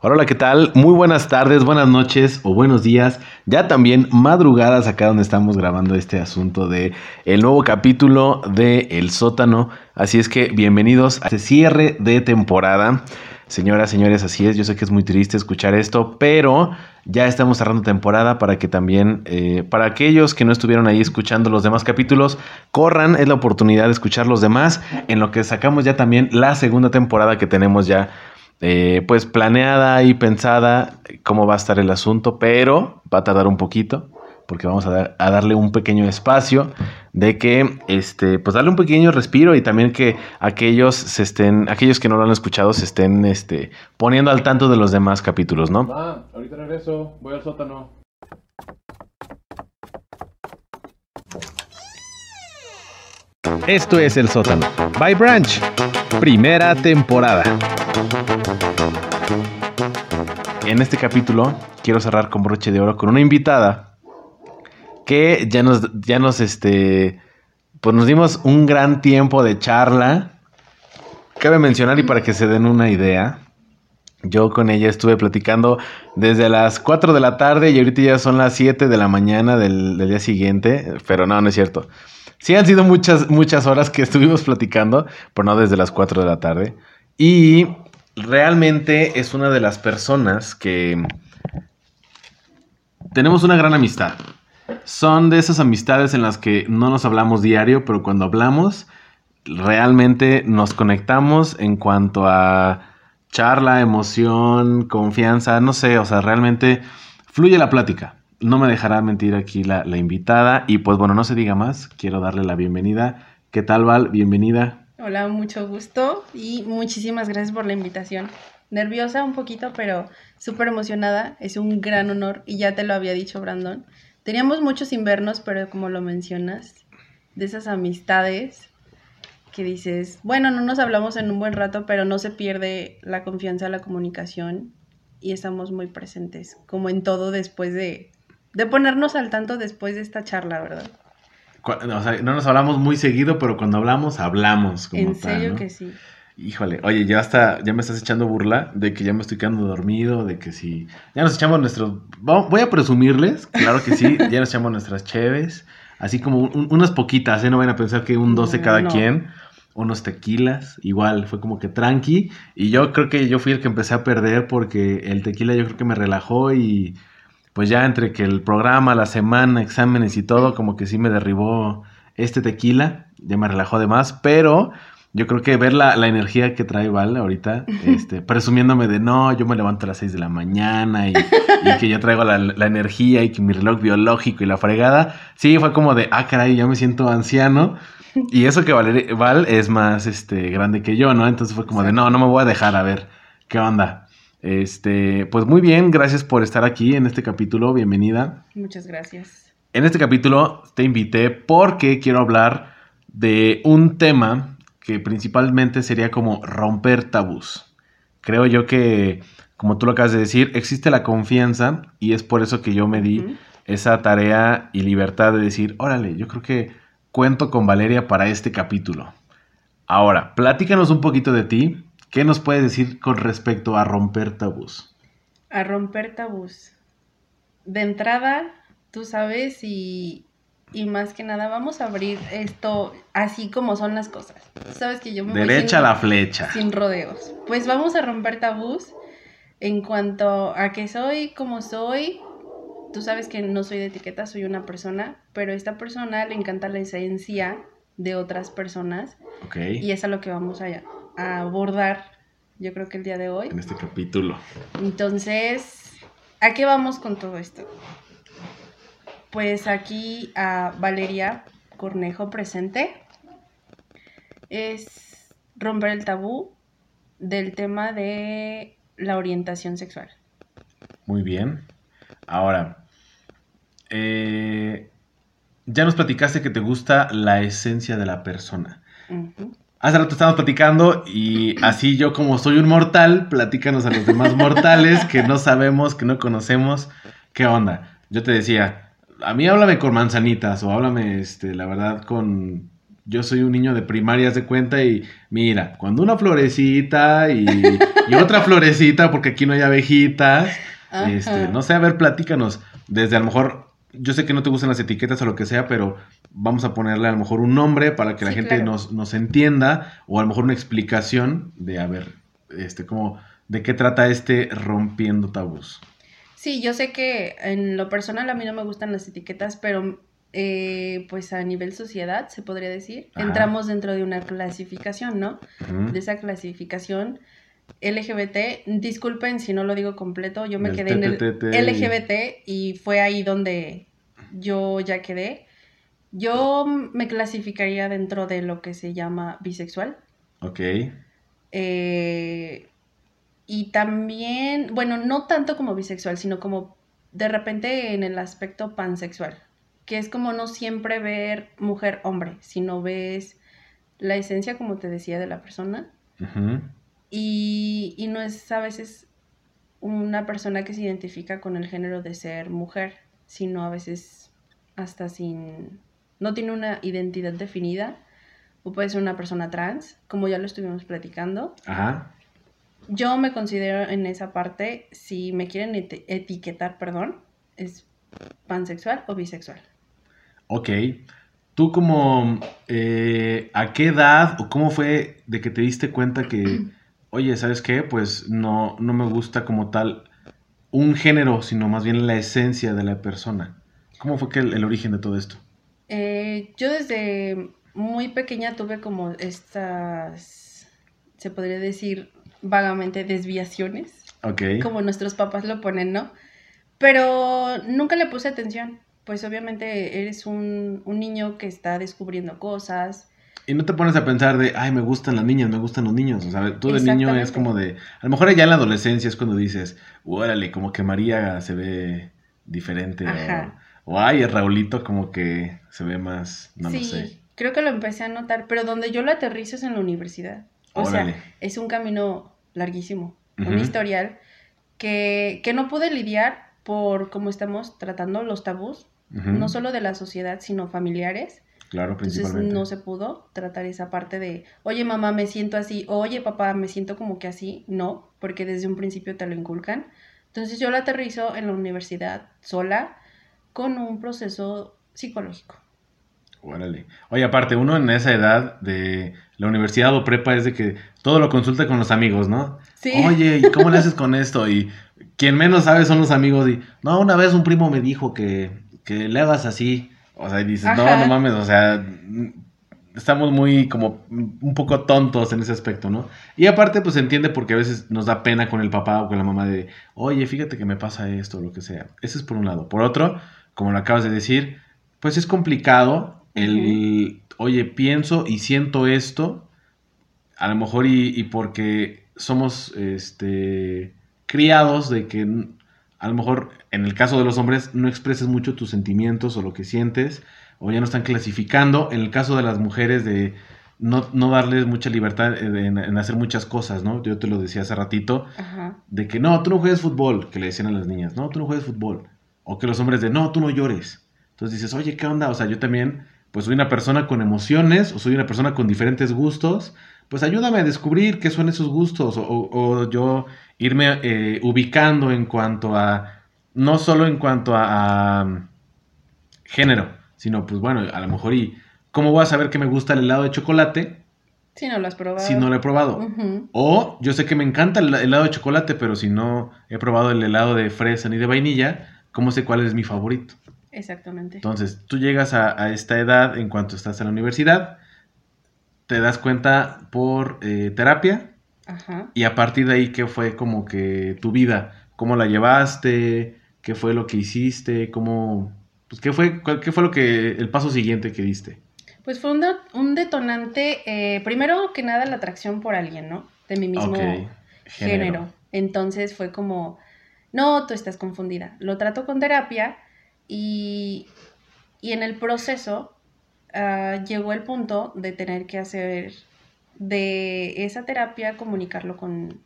Hola, ¿qué tal? Muy buenas tardes, buenas noches o buenos días. Ya también madrugadas acá donde estamos grabando este asunto de el nuevo capítulo de El sótano. Así es que bienvenidos a este cierre de temporada. Señoras, señores, así es. Yo sé que es muy triste escuchar esto, pero ya estamos cerrando temporada para que también, eh, para aquellos que no estuvieron ahí escuchando los demás capítulos, corran, es la oportunidad de escuchar los demás, en lo que sacamos ya también la segunda temporada que tenemos ya eh, pues planeada y pensada cómo va a estar el asunto, pero va a tardar un poquito porque vamos a, darle un pequeño espacio de que, este, pues darle un pequeño respiro y también que aquellos se estén, aquellos que no lo han escuchado se estén, este, poniendo al tanto de los demás capítulos, ¿no? Ah, ahorita regreso, voy al sótano. Esto es El Sótano. By Branch. Primera temporada. En este capítulo quiero cerrar con broche de oro con una invitada que ya nos, ya nos, este, pues nos dimos un gran tiempo de charla. Cabe mencionar y para que se den una idea, yo con ella estuve platicando desde las 4 de la tarde y ahorita ya son las 7 de la mañana del, del día siguiente, pero no, no es cierto. Sí han sido muchas, muchas horas que estuvimos platicando, pero no desde las 4 de la tarde. Y realmente es una de las personas que tenemos una gran amistad. Son de esas amistades en las que no nos hablamos diario, pero cuando hablamos, realmente nos conectamos en cuanto a charla, emoción, confianza, no sé, o sea, realmente fluye la plática no me dejará mentir aquí la, invitada. Y pues bueno, no se diga más, quiero darle la bienvenida. ¿Qué tal, Val? Bienvenida. Hola, mucho gusto y muchísimas gracias por la invitación. Nerviosa un poquito, pero súper emocionada. Es un gran honor y ya te lo había dicho, Brandon. Teníamos muchos invernos, pero como lo mencionas, de esas amistades que dices, bueno, no nos hablamos en un buen rato, pero no se pierde la confianza, la comunicación y estamos muy presentes, como en todo después de de ponernos al tanto después de esta charla, ¿verdad? O sea, no nos hablamos muy seguido, pero cuando hablamos, hablamos. Como en serio que sí. Híjole, oye, ya hasta, ya me estás echando burla de que ya me estoy quedando dormido, de que si, ya nos echamos nuestros, voy a presumirles, claro que sí, ya nos echamos nuestras cheves, así como unas poquitas, ¿eh? No van a pensar que un 12 cada quien, unos tequilas, igual, fue como que tranqui, y yo creo que yo fui el que empecé a perder porque el tequila yo creo que me relajó y pues ya entre que el programa, la semana, exámenes y todo, como que sí me derribó este tequila, ya me relajó de más, pero yo creo que ver la, energía que trae Val ahorita, este, presumiéndome de no, yo me levanto a las 6 de la mañana y, que yo traigo la, energía y que mi reloj biológico y la fregada, sí, fue como de, ah, caray, ya me siento anciano. Y eso que Val es más este, grande que yo, ¿no? Entonces fue como de, no, no me voy a dejar, a ver, ¿qué onda? Este, pues muy bien, gracias por estar aquí en este capítulo, bienvenida. Muchas gracias. En este capítulo te invité porque quiero hablar de un tema que principalmente sería como romper tabús. Creo yo que, como tú lo acabas de decir, existe la confianza y es por eso que yo me di esa tarea y libertad de decir, órale, yo creo que cuento con Valeria para este capítulo. Ahora, platícanos un poquito de ti, ¿Qué nos puedes decir con respecto a romper tabús? A romper tabús. De entrada, tú sabes y, y más que nada vamos a abrir esto así como son las cosas. sabes que yo me Derecha a la flecha. Sin rodeos. Pues vamos a romper tabús en cuanto a que soy como soy. Tú sabes que no soy de etiqueta, soy una persona, pero a esta persona le encanta la esencia de otras personas. Okay. Y es a lo que vamos allá a abordar, yo creo que el día de hoy. En este capítulo. Entonces, ¿a qué vamos con todo esto? Pues aquí a Valeria Cornejo presente. Es romper el tabú del tema de la orientación sexual. Muy bien. Ahora, eh, ya nos platicaste que te gusta la esencia de la persona. Hace rato estábamos platicando y así yo como soy un mortal, platícanos a los demás mortales que no sabemos, que no conocemos, ¿qué onda? Yo te decía, a mí háblame con manzanitas o háblame, este, la verdad, con yo soy un niño de primaria, de cuenta, y mira, cuando una florecita y, y otra florecita, porque aquí no hay abejitas, este, no sé, a ver, platícanos, desde a lo mejor, yo sé que no te gustan las etiquetas o lo que sea, pero vamos a ponerle a lo mejor un nombre para que la Sí, gente claro. nos, nos entienda, o a lo mejor una explicación de, a ver, este, como, de qué trata este rompiendo tabús. Sí, yo sé que en lo personal a mí no me gustan las etiquetas, pero eh, pues a nivel sociedad, se podría decir, Ajá. entramos dentro de una clasificación, ¿no? De esa clasificación LGBT, disculpen si no lo digo completo, yo me quedé en el LGBT y fue ahí donde yo ya quedé. Yo me clasificaría dentro de lo que se llama bisexual. Ok, Eh, y también, bueno, no tanto como bisexual, sino como de repente en el aspecto pansexual, que es como no siempre ver mujer-hombre, sino ves la esencia, como te decía, de la persona. ujú, Y, y no es a veces una persona que se identifica con el género de ser mujer, sino a veces hasta sin... no tiene una identidad definida, o puede ser una persona trans, como ya lo estuvimos platicando. ajá, Yo me considero en esa parte, si me quieren eti- etiquetar, perdón, es pansexual o bisexual. ok. ¿Tú como, eh, a qué edad o cómo fue de que te diste cuenta que, oye, ¿sabes qué? Pues no, no me gusta como tal un género, sino más bien la esencia de la persona. ¿Cómo fue que el, el origen de todo esto? Eh, yo desde muy pequeña tuve como estas, se podría decir vagamente, desviaciones, Ok. como nuestros papás lo ponen, ¿no? Pero nunca le puse atención, pues obviamente eres un, un niño que está descubriendo cosas. Y no te pones a pensar de, ay, me gustan las niñas, me gustan los niños. O sea, tú de niño es como de, a lo mejor ya en la adolescencia es cuando dices, órale, como que María se ve diferente. Ajá. O, ay, el Raulito como que se ve más, no sí, lo sé. creo que lo empecé a notar, pero donde yo lo aterrizo es en la universidad. O Órale. sea, es un camino larguísimo, Ujú. un historial que, que no pude lidiar por cómo estamos tratando los tabús, Ujú, no solo de la sociedad, sino familiares. Claro, Entonces principalmente. no se pudo tratar esa parte de, oye mamá, me siento así, o, oye papá, me siento como que así. No, porque desde un principio te lo inculcan. Entonces yo lo aterrizo en la universidad sola con un proceso psicológico. Órale. Oye, aparte, uno en esa edad de la universidad o prepa es de que todo lo consulta con los amigos, ¿no? Sí. Oye, ¿y cómo le haces con esto? Y quien menos sabe son los amigos. Y, no, una vez un primo me dijo que, que le hagas así. O sea, y dices, no, Ajá. no mames, o sea, estamos muy como un poco tontos en ese aspecto, ¿no? Y aparte, pues entiende porque a veces nos da pena con el papá o con la mamá de, oye, fíjate que me pasa esto o lo que sea. Eso es por un lado. Por otro, como lo acabas de decir, pues es complicado el, oye, pienso y siento esto, a lo mejor y, y porque somos, este, criados de que a lo mejor en el caso de los hombres no expreses mucho tus sentimientos o lo que sientes, o ya no están clasificando. En el caso de las mujeres de no, no darles mucha libertad en, en hacer muchas cosas, ¿no? Yo te lo decía hace ratito, Ajá. de que no, tú no juegues fútbol, que le decían a las niñas, no, tú no juegues fútbol. O que los hombres de, no, tú no llores. Entonces dices, oye, ¿qué onda? O sea, yo también, pues soy una persona con emociones, o soy una persona con diferentes gustos, pues ayúdame a descubrir qué son esos gustos, o, o- o yo irme eh, ubicando en cuanto a, no solo en cuanto a, a género, sino pues bueno, a lo mejor y, ¿cómo voy a saber que me gusta el helado de chocolate Si no lo has probado. si no lo he probado? O yo sé que me encanta el helado de chocolate, pero si no he probado el helado de fresa ni de vainilla, ¿cómo sé cuál es mi favorito? Exactamente. Entonces, tú llegas a, a esta edad en cuanto estás en la universidad, te das cuenta por eh, terapia Ajá. y a partir de ahí, ¿qué fue como que tu vida? ¿Cómo la llevaste? ¿Qué fue lo que hiciste? ¿Cómo, pues, qué fue, cuál- qué fue lo que, el paso siguiente que diste? Pues fue un, de- un detonante, eh, primero que nada la atracción por alguien, ¿no? De mi mismo género. Entonces fue como, no, tú estás confundida. Lo trato con terapia y, y en el proceso ah, llegó el punto de tener que hacer de esa terapia comunicarlo con,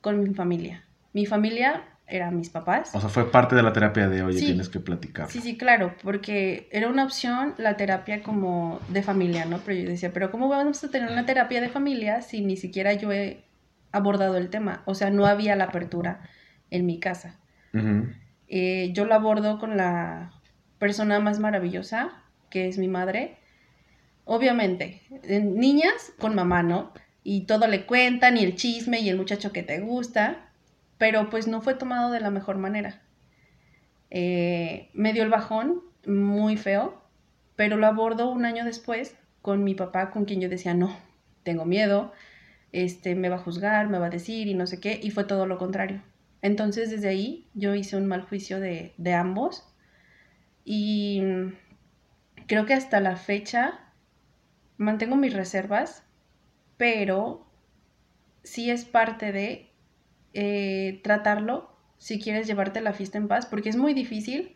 con mi familia. Mi familia eran mis papás. O sea, fue parte de la terapia de, oye, Sí. tienes que platicar. Sí, sí, claro, porque era una opción la terapia como de familia, ¿no? Pero yo decía, pero ¿cómo vamos a tener una terapia de familia si ni siquiera yo he abordado el tema? O sea, no había la apertura en mi casa. Eh, yo lo abordo con la persona más maravillosa, que es mi madre. Obviamente, niñas con mamá, ¿no? Y todo le cuentan, y el chisme, y el muchacho que te gusta, pero pues no fue tomado de la mejor manera. Eh, me dio el bajón, muy feo, pero lo abordo un año después con mi papá, con quien yo decía, no, tengo miedo, este, me va a juzgar, me va a decir y no sé qué, y fue todo lo contrario. Entonces desde ahí yo hice un mal juicio de, de ambos y mm, creo que hasta la fecha mantengo mis reservas, pero sí es parte de eh, tratarlo si quieres llevarte la fiesta en paz, porque es muy difícil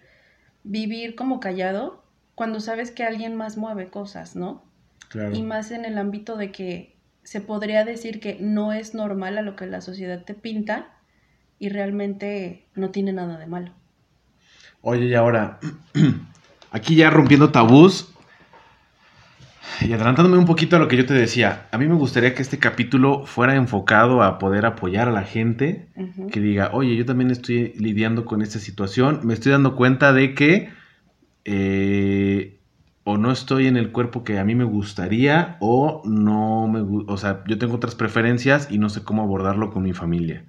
vivir como callado cuando sabes que alguien más mueve cosas, ¿no? Claro. Y más en el ámbito de que se podría decir que no es normal a lo que la sociedad te pinta y realmente no tiene nada de malo. Oye, y ahora, aquí ya rompiendo tabús y adelantándome un poquito a lo que yo te decía, a mí me gustaría que este capítulo fuera enfocado a poder apoyar a la gente que diga, oye, yo también estoy lidiando con esta situación, me estoy dando cuenta de que eh, o no estoy en el cuerpo que a mí me gustaría o no me o sea, yo tengo otras preferencias y no sé cómo abordarlo con mi familia.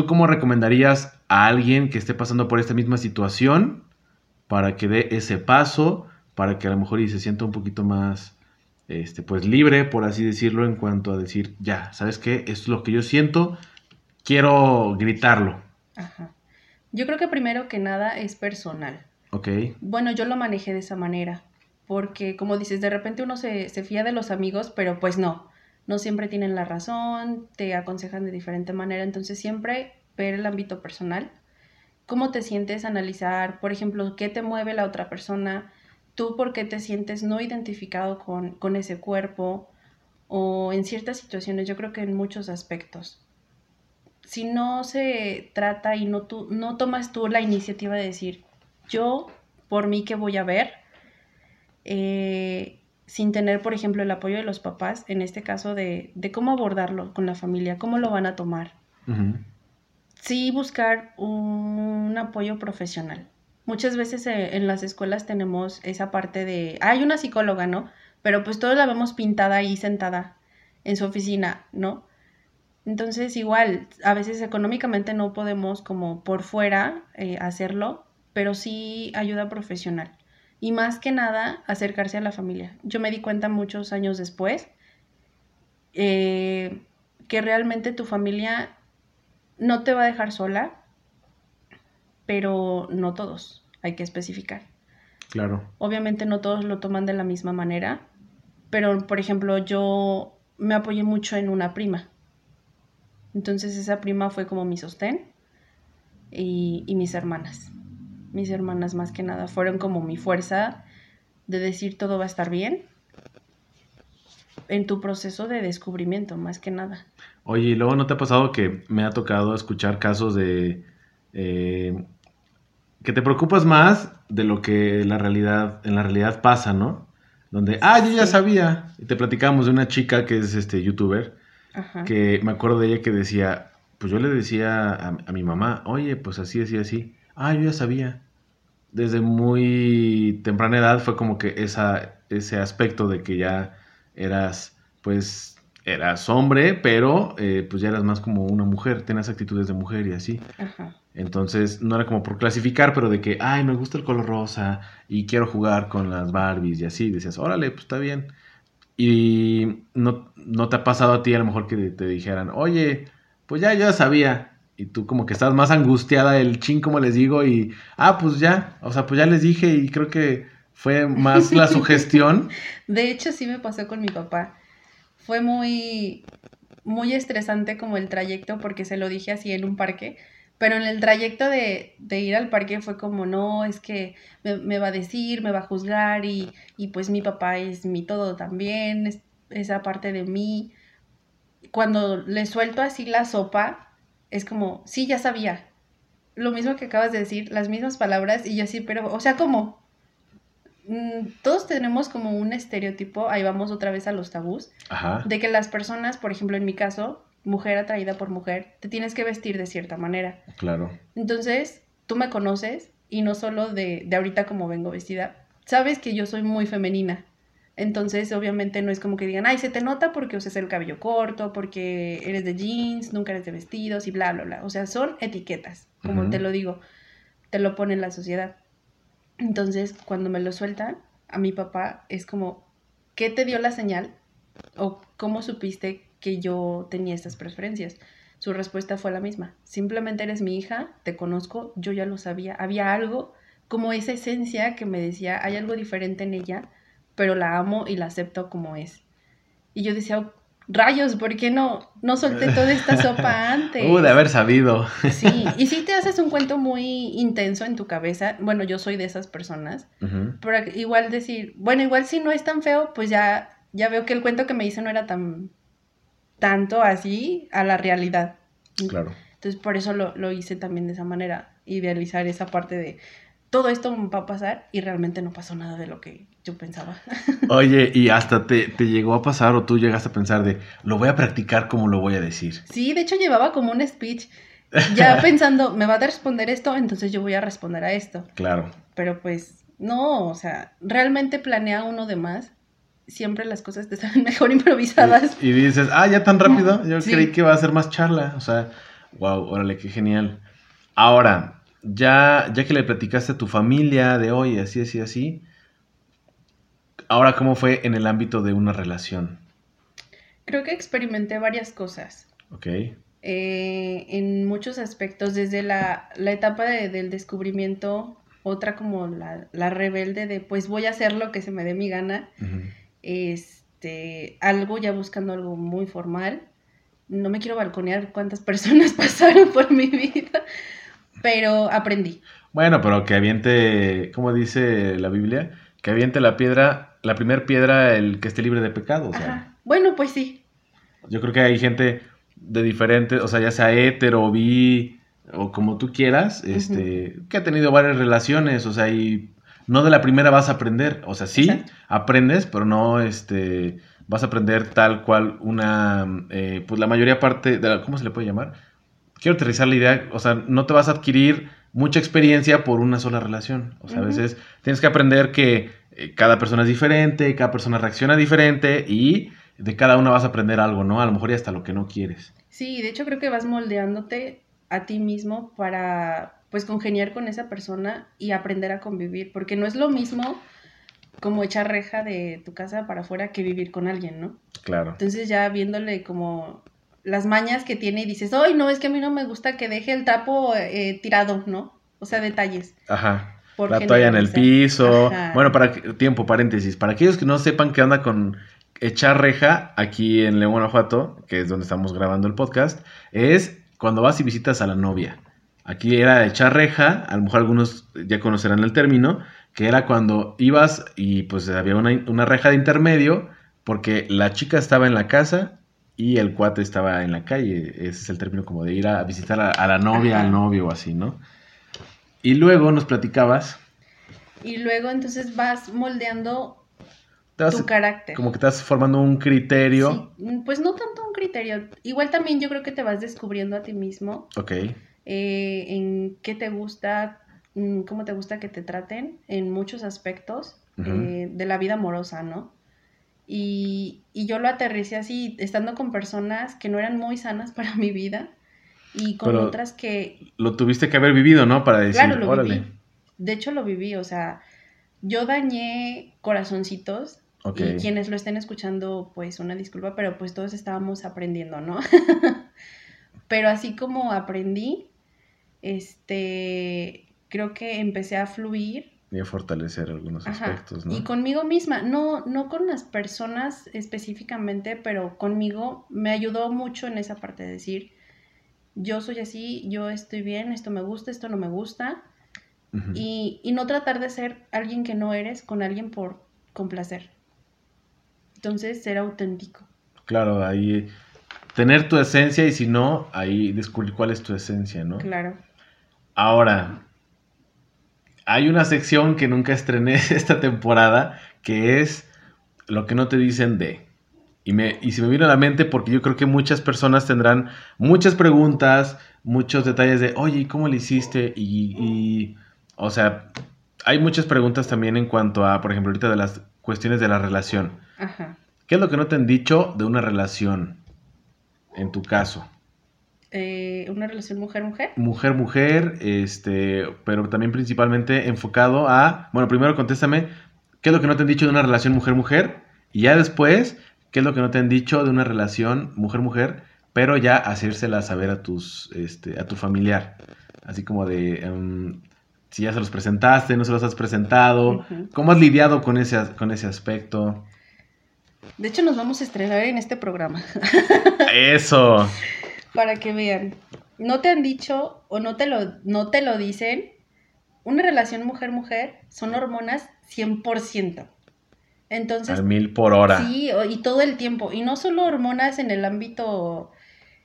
¿Tú cómo recomendarías a alguien que esté pasando por esta misma situación para que dé ese paso, para que a lo mejor y se sienta un poquito más, este, pues libre, por así decirlo, en cuanto a decir, ya, ¿sabes qué? Esto es lo que yo siento, quiero gritarlo, Ajá. Yo creo que primero que nada es personal. ¿ok? Bueno, yo lo manejé de esa manera, porque como dices, de repente uno se, se fía de los amigos, pero pues no, no siempre tienen la razón, te aconsejan de diferente manera, entonces siempre ver el ámbito personal, cómo te sientes, analizar, por ejemplo, qué te mueve la otra persona, tú por qué te sientes no identificado con, con ese cuerpo, o en ciertas situaciones, yo creo que en muchos aspectos. Si no se trata y no, tú, no tomas tú la iniciativa de decir, yo por mí que voy a ver, eh, sin tener, por ejemplo, el apoyo de los papás, en este caso de, de cómo abordarlo con la familia, cómo lo van a tomar. Ujú. Sí buscar un apoyo profesional. Muchas veces eh, en las escuelas tenemos esa parte de, "Ah, hay una psicóloga, ¿no? Pero pues todos la vemos pintada ahí sentada en su oficina, ¿no? Entonces igual, a veces económicamente no podemos como por fuera eh, hacerlo, pero sí ayuda profesional. Y más que nada, acercarse a la familia. Yo me di cuenta muchos años después eh, que realmente tu familia no te va a dejar sola, pero no todos, hay que especificar. Claro. Obviamente no todos lo toman de la misma manera, pero por ejemplo yo me apoyé mucho en una prima. Entonces esa prima fue como mi sostén y, y mis hermanas. Mis hermanas más que nada fueron como mi fuerza de decir todo va a estar bien en tu proceso de descubrimiento, más que nada. Oye, y luego no te ha pasado que me ha tocado escuchar casos de eh, que te preocupas más de lo que la realidad, en la realidad pasa, ¿no? Donde, ah, yo ya Sí. sabía. Y te platicamos de una chica que es este youtuber, Ajá. que me acuerdo de ella que decía, pues yo le decía a, a mi mamá, oye, pues así, así, así. Ah, yo ya sabía. Desde muy temprana edad fue como que esa, ese aspecto de que ya eras, pues, eras hombre, pero eh, pues ya eras más como una mujer, tenías actitudes de mujer y así. Ajá. Entonces, no era como por clasificar, pero de que, ay, me gusta el color rosa y quiero jugar con las Barbies y así. Decías, órale, pues está bien. Y no, no te ha pasado a ti a lo mejor que te dijeran, oye, pues ya, yo ya sabía. Y tú como que estás más angustiada, el chin, como les digo, y, ah, pues ya, o sea, pues ya les dije y creo que fue más la sugestión. De hecho, sí me pasó con mi papá. Fue muy, muy estresante como el trayecto porque se lo dije así en un parque, pero en el trayecto de, de ir al parque fue como, no, es que me, me va a decir, me va a juzgar y, y pues mi papá es mi todo también, es esa parte de mí. Cuando le suelto así la sopa, es como, sí, ya sabía, lo mismo que acabas de decir, las mismas palabras, y yo sí, pero, o sea, como, mm, todos tenemos como un estereotipo, ahí vamos otra vez a los tabús, Ajá. de que las personas, por ejemplo, en mi caso, mujer atraída por mujer, te tienes que vestir de cierta manera. Claro. Entonces, tú me conoces y no solo de, de ahorita como vengo vestida, sabes que yo soy muy femenina. Entonces, obviamente no es como que digan, ay, se te nota porque usas el cabello corto, porque eres de jeans, nunca eres de vestidos y bla, bla, bla. O sea, son etiquetas, como Ujú. te lo digo, te lo pone la sociedad. Entonces, cuando me lo sueltan, a mi papá es como, ¿qué te dio la señal? ¿O cómo supiste que yo tenía estas preferencias? Su respuesta fue la misma. Simplemente eres mi hija, te conozco, yo ya lo sabía. Había algo como esa esencia que me decía, hay algo diferente en ella, pero la amo y la acepto como es. Y yo decía, "Oh, rayos, ¿por qué no, no solté toda esta sopa antes? Uh, de haber sabido. Sí, y si te haces un cuento muy intenso en tu cabeza, bueno, yo soy de esas personas, Ujú. pero igual decir, bueno, igual si no es tan feo, pues ya, ya veo que el cuento que me hice no era tan tanto así a la realidad. Claro. Entonces por eso lo, lo hice también de esa manera, idealizar esa parte de todo esto va a pasar y realmente no pasó nada de lo que yo pensaba. Oye, y hasta te, te llegó a pasar o tú llegaste a pensar de, lo voy a practicar como lo voy a decir. Sí, de hecho llevaba como un speech, ya pensando, me va a responder esto, entonces yo voy a responder a esto. Claro. Pero pues no, o sea, realmente planea uno de más. Siempre las cosas te salen mejor improvisadas. Y, y dices, ah, ya tan rápido. Yo Sí. creí que iba a ser más charla. O sea, wow, órale, qué genial. Ahora, ya, ya que le platicaste a tu familia de hoy, así, así, así. Ahora, ¿cómo fue en el ámbito de una relación? Creo que experimenté varias cosas. Ok. eh, en muchos aspectos, desde la, la etapa de- del descubrimiento, otra como la, la rebelde de pues voy a hacer lo que se me dé mi gana, este, algo ya buscando algo muy formal. No me quiero balconear cuántas personas pasaron por mi vida, pero aprendí. Bueno, pero que aviente, ¿cómo dice la Biblia? Que aviente la piedra, la primer piedra, el que esté libre de pecado. O sea, Ajá. Bueno, pues sí, yo creo que hay gente de diferentes, o sea, ya sea hetero, bi, o como tú quieras, este, que ha tenido varias relaciones, o sea, y no de la primera vas a aprender, o sea, sí, Exacto. aprendes, pero no, este, vas a aprender tal cual una, eh, pues la mayoría parte, de la, ¿cómo se le puede llamar? Quiero aterrizar la idea, o sea, no te vas a adquirir mucha experiencia por una sola relación, o sea, a veces tienes que aprender que eh, cada persona es diferente, cada persona reacciona diferente y de cada una vas a aprender algo, ¿no? A lo mejor y hasta lo que no quieres. sí, de hecho creo que vas moldeándote a ti mismo para pues congeniar con esa persona y aprender a convivir, porque no es lo mismo como echar reja de tu casa para afuera que vivir con alguien, ¿no? Claro. Entonces ya viéndole como las mañas que tiene y dices, ay, no, es que a mí no me gusta que deje el tapo eh, tirado, ¿no? O sea, detalles. Ajá. la toalla en el piso. Ajá. Bueno, para tiempo, paréntesis. Para aquellos que no sepan qué onda con echar reja aquí en León, Guanajuato, que es donde estamos grabando el podcast, es cuando vas y visitas a la novia. Aquí era echar reja, a lo mejor algunos ya conocerán el término, que era cuando ibas y pues había una, una reja de intermedio, porque la chica estaba en la casa y el cuate estaba en la calle. Ese es el término como de ir a visitar a, a la novia, Ajá. al novio o así, ¿no? Y luego nos platicabas Y luego entonces vas moldeando vas- tu carácter. como que estás formando un criterio. Sí, mm, pues no tanto un criterio. Igual también yo creo que te vas descubriendo a ti mismo Ok, eh, en qué te gusta, mm, cómo te gusta que te traten en muchos aspectos eh, de la vida amorosa, ¿no? Y, y yo lo aterricé así, estando con personas que no eran muy sanas para mi vida y con Pero- otras que, lo tuviste que haber vivido, ¿no? Para decir, claro, lo órale. viví. De hecho, lo viví, o sea, yo dañé corazoncitos y quienes lo estén escuchando, pues una disculpa, pero pues todos estábamos aprendiendo, ¿no? pero así como aprendí, este, creo que empecé a fluir y a fortalecer algunos Ajá, aspectos, ¿no? y conmigo misma, no, no con las personas específicamente, pero conmigo me ayudó mucho en esa parte de decir, yo soy así, yo estoy bien, esto me gusta, esto no me gusta, Ujú. y, y no tratar de ser alguien que no eres con alguien por complacer. Entonces, ser auténtico. Claro, ahí tener tu esencia y si no, ahí descubrir cuál es tu esencia, ¿no? Claro. Ahora, hay una sección que nunca estrené esta temporada, que es lo que no te dicen de. Y, me, y se me vino a la mente porque yo creo que muchas personas tendrán muchas preguntas, muchos detalles de, oye, ¿y cómo le hiciste? Y, y, o sea, hay muchas preguntas también en cuanto a, por ejemplo, ahorita de las cuestiones de la relación. Ajá. ¿Qué es lo que no te han dicho de una relación, en tu caso? Eh, ¿Una relación mujer-mujer? Mujer-mujer, este, pero también principalmente enfocado a, bueno, primero contéstame, ¿qué es lo que no te han dicho de una relación mujer-mujer? Y ya después, ¿qué es lo que no te han dicho de una relación mujer-mujer? Pero ya hacérsela saber a tus, este, a tu familiar. Así como de, em, si ya se los presentaste, no se los has presentado. ¿cómo has lidiado con ese, con ese aspecto? De hecho, nos vamos a estrenar en este programa Eso. para que vean. No te han dicho o no te lo, no te lo dicen. Una relación mujer-mujer son hormonas 100%. Entonces, Al mil por hora. Sí, y todo el tiempo. Y no solo hormonas en el ámbito,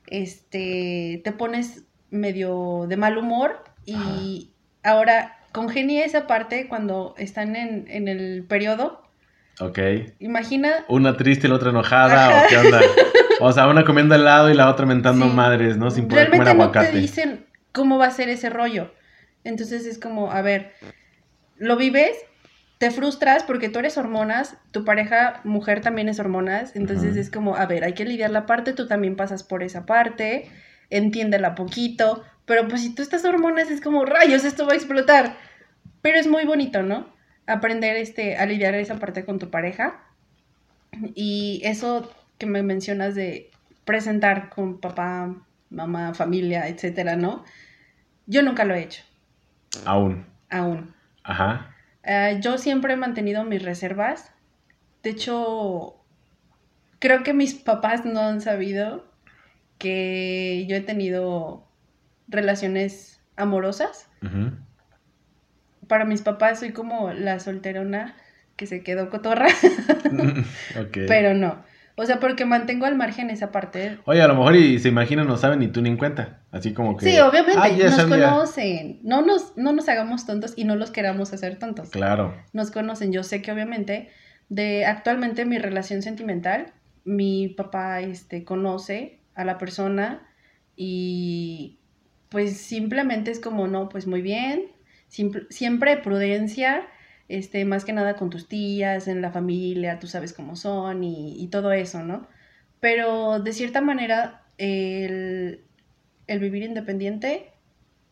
este, te pones medio de mal humor y ahora congenia esa parte cuando están en, en el periodo. Ok. Imagina, Una triste y la otra enojada, Ajá. o qué onda. O sea, una comiendo helado y la otra mentando Sí. madres, ¿no? Sin poder realmente comer no te aguacate. dicen cómo va a ser ese rollo. Entonces es como, a ver, lo vives, te frustras porque tú eres hormonas, tu pareja mujer también es hormonas, entonces es como, a ver, hay que lidiar la parte, tú también pasas por esa parte, entiéndela poquito, pero pues si tú estás hormonas es como, rayos, esto va a explotar. Pero es muy bonito, ¿no? Aprender este, a lidiar esa parte con tu pareja. Y eso que me mencionas de presentar con papá, mamá, familia, etcétera, ¿no? Yo nunca lo he hecho, Aún. aún. Ajá. Eh, yo siempre he mantenido mis reservas. De hecho, creo que mis papás no han sabido que yo he tenido relaciones amorosas. Para mis papás soy como la solterona que se quedó cotorra, pero no. O sea, porque mantengo al margen esa parte. Oye, a lo mejor y se imaginan, no saben ni tú ni en cuenta. Así como que. Sí, obviamente, "Ah, nos sabía". conocen. No nos, no nos hagamos tontos y no los queramos hacer tontos. Claro. nos conocen. Yo sé que obviamente de actualmente mi relación sentimental, mi papá este conoce a la persona y pues simplemente es como no, pues muy bien, simple- siempre prudencia, este más que nada con tus tías, en la familia, tú sabes cómo son y, y todo eso, ¿no? Pero de cierta manera el, el vivir independiente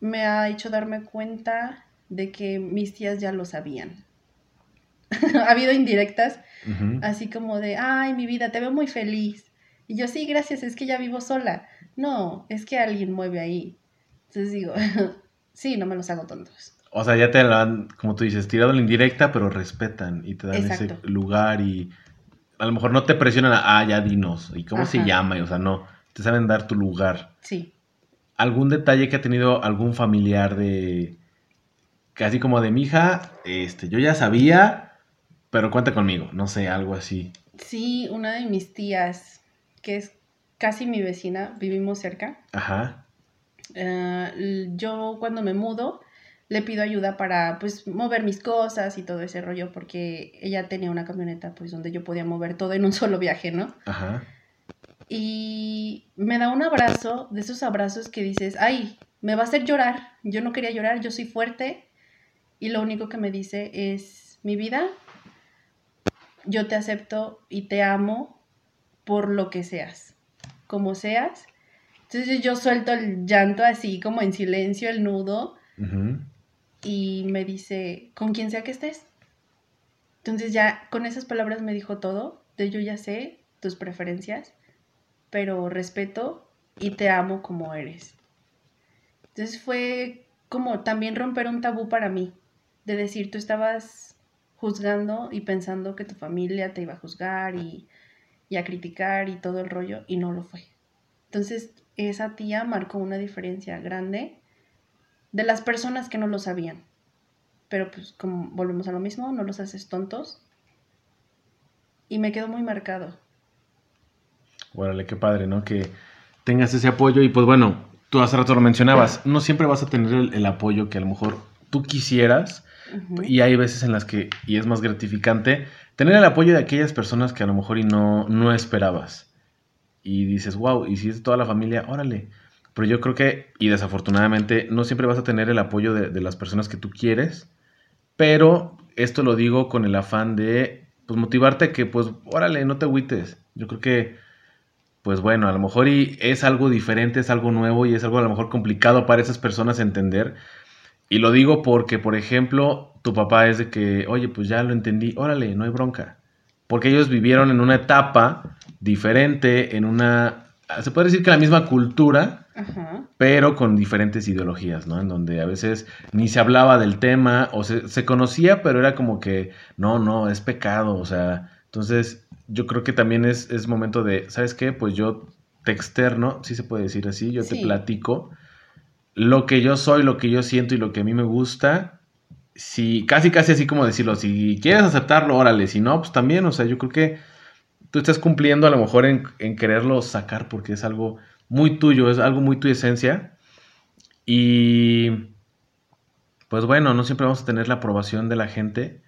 me ha hecho darme cuenta de que mis tías ya lo sabían. ha habido indirectas, Ujú. así como de, ay, mi vida, te veo muy feliz. Y yo, sí, gracias, es que ya vivo sola. No, es que alguien mueve ahí. Entonces digo, sí, no me los hago tontos. O sea, ya te la han, como tú dices, tirado la indirecta, pero respetan y te dan Exacto. ese lugar y a lo mejor no te presionan a, ah, ya dinos, ¿y cómo se llama? Y, o sea, no, te saben dar tu lugar. Sí. ¿Algún detalle que ha tenido algún familiar de, casi como de mi hija, este, yo ya sabía, pero cuenta conmigo, no sé, algo así. Sí, una de mis tías, que es casi mi vecina, vivimos cerca. Ajá, l- yo cuando me mudo le pido ayuda para pues mover mis cosas y todo ese rollo porque ella tenía una camioneta pues donde yo podía mover todo en un solo viaje, ¿no? ajá, Y me da un abrazo, de esos abrazos que dices, ay, me va a hacer llorar, yo no quería llorar, yo soy fuerte y lo único que me dice es, mi vida, yo te acepto y te amo por lo que seas, como seas. Entonces yo suelto el llanto así como en silencio, el nudo, y me dice, con quien sea que estés. Entonces ya con esas palabras me dijo todo, de yo ya sé tus preferencias, pero respeto y te amo como eres. Entonces fue como también romper un tabú para mí, de decir, tú estabas juzgando y pensando que tu familia te iba a juzgar y, y a criticar y todo el rollo, y no lo fue. Entonces esa tía marcó una diferencia grande de las personas que no lo sabían. Pero pues como volvemos a lo mismo, no los haces tontos. Y me quedó muy marcado. Órale, qué padre, ¿no? Que tengas ese apoyo y pues bueno, tú hace rato lo mencionabas, no siempre vas a tener el, el apoyo que a lo mejor tú quisieras y hay veces en las que, y es más gratificante, tener el apoyo de aquellas personas que a lo mejor y no, no esperabas. Y dices, wow, y si es toda la familia, órale. Pero yo creo que, y desafortunadamente, no siempre vas a tener el apoyo de, de las personas que tú quieres, pero esto lo digo con el afán de, pues, motivarte que, pues, órale, no te agüites. Yo creo que, pues bueno, a lo mejor y es algo diferente, es algo nuevo y es algo a lo mejor complicado para esas personas entender. Y lo digo porque, por ejemplo, tu papá es de que, oye, pues ya lo entendí, órale, no hay bronca. Porque ellos vivieron en una etapa diferente, en una, se puede decir que la misma cultura, Ajá. pero con diferentes ideologías, ¿no? En donde a veces ni se hablaba del tema o se, se conocía, pero era como que, no, no, es pecado, o sea, entonces yo creo que también es, es momento de, ¿sabes qué? Pues yo te externo, si se puede decir así, yo te Sí. platico lo que yo soy, lo que yo siento y lo que a mí me gusta. Si, casi, casi así como decirlo, si quieres aceptarlo, órale, si no, pues también, o sea, yo creo que tú estás cumpliendo a lo mejor en, en quererlo sacar porque es algo muy tuyo, es algo muy tu esencia. Y pues bueno, no siempre vamos a tener la aprobación de la gente.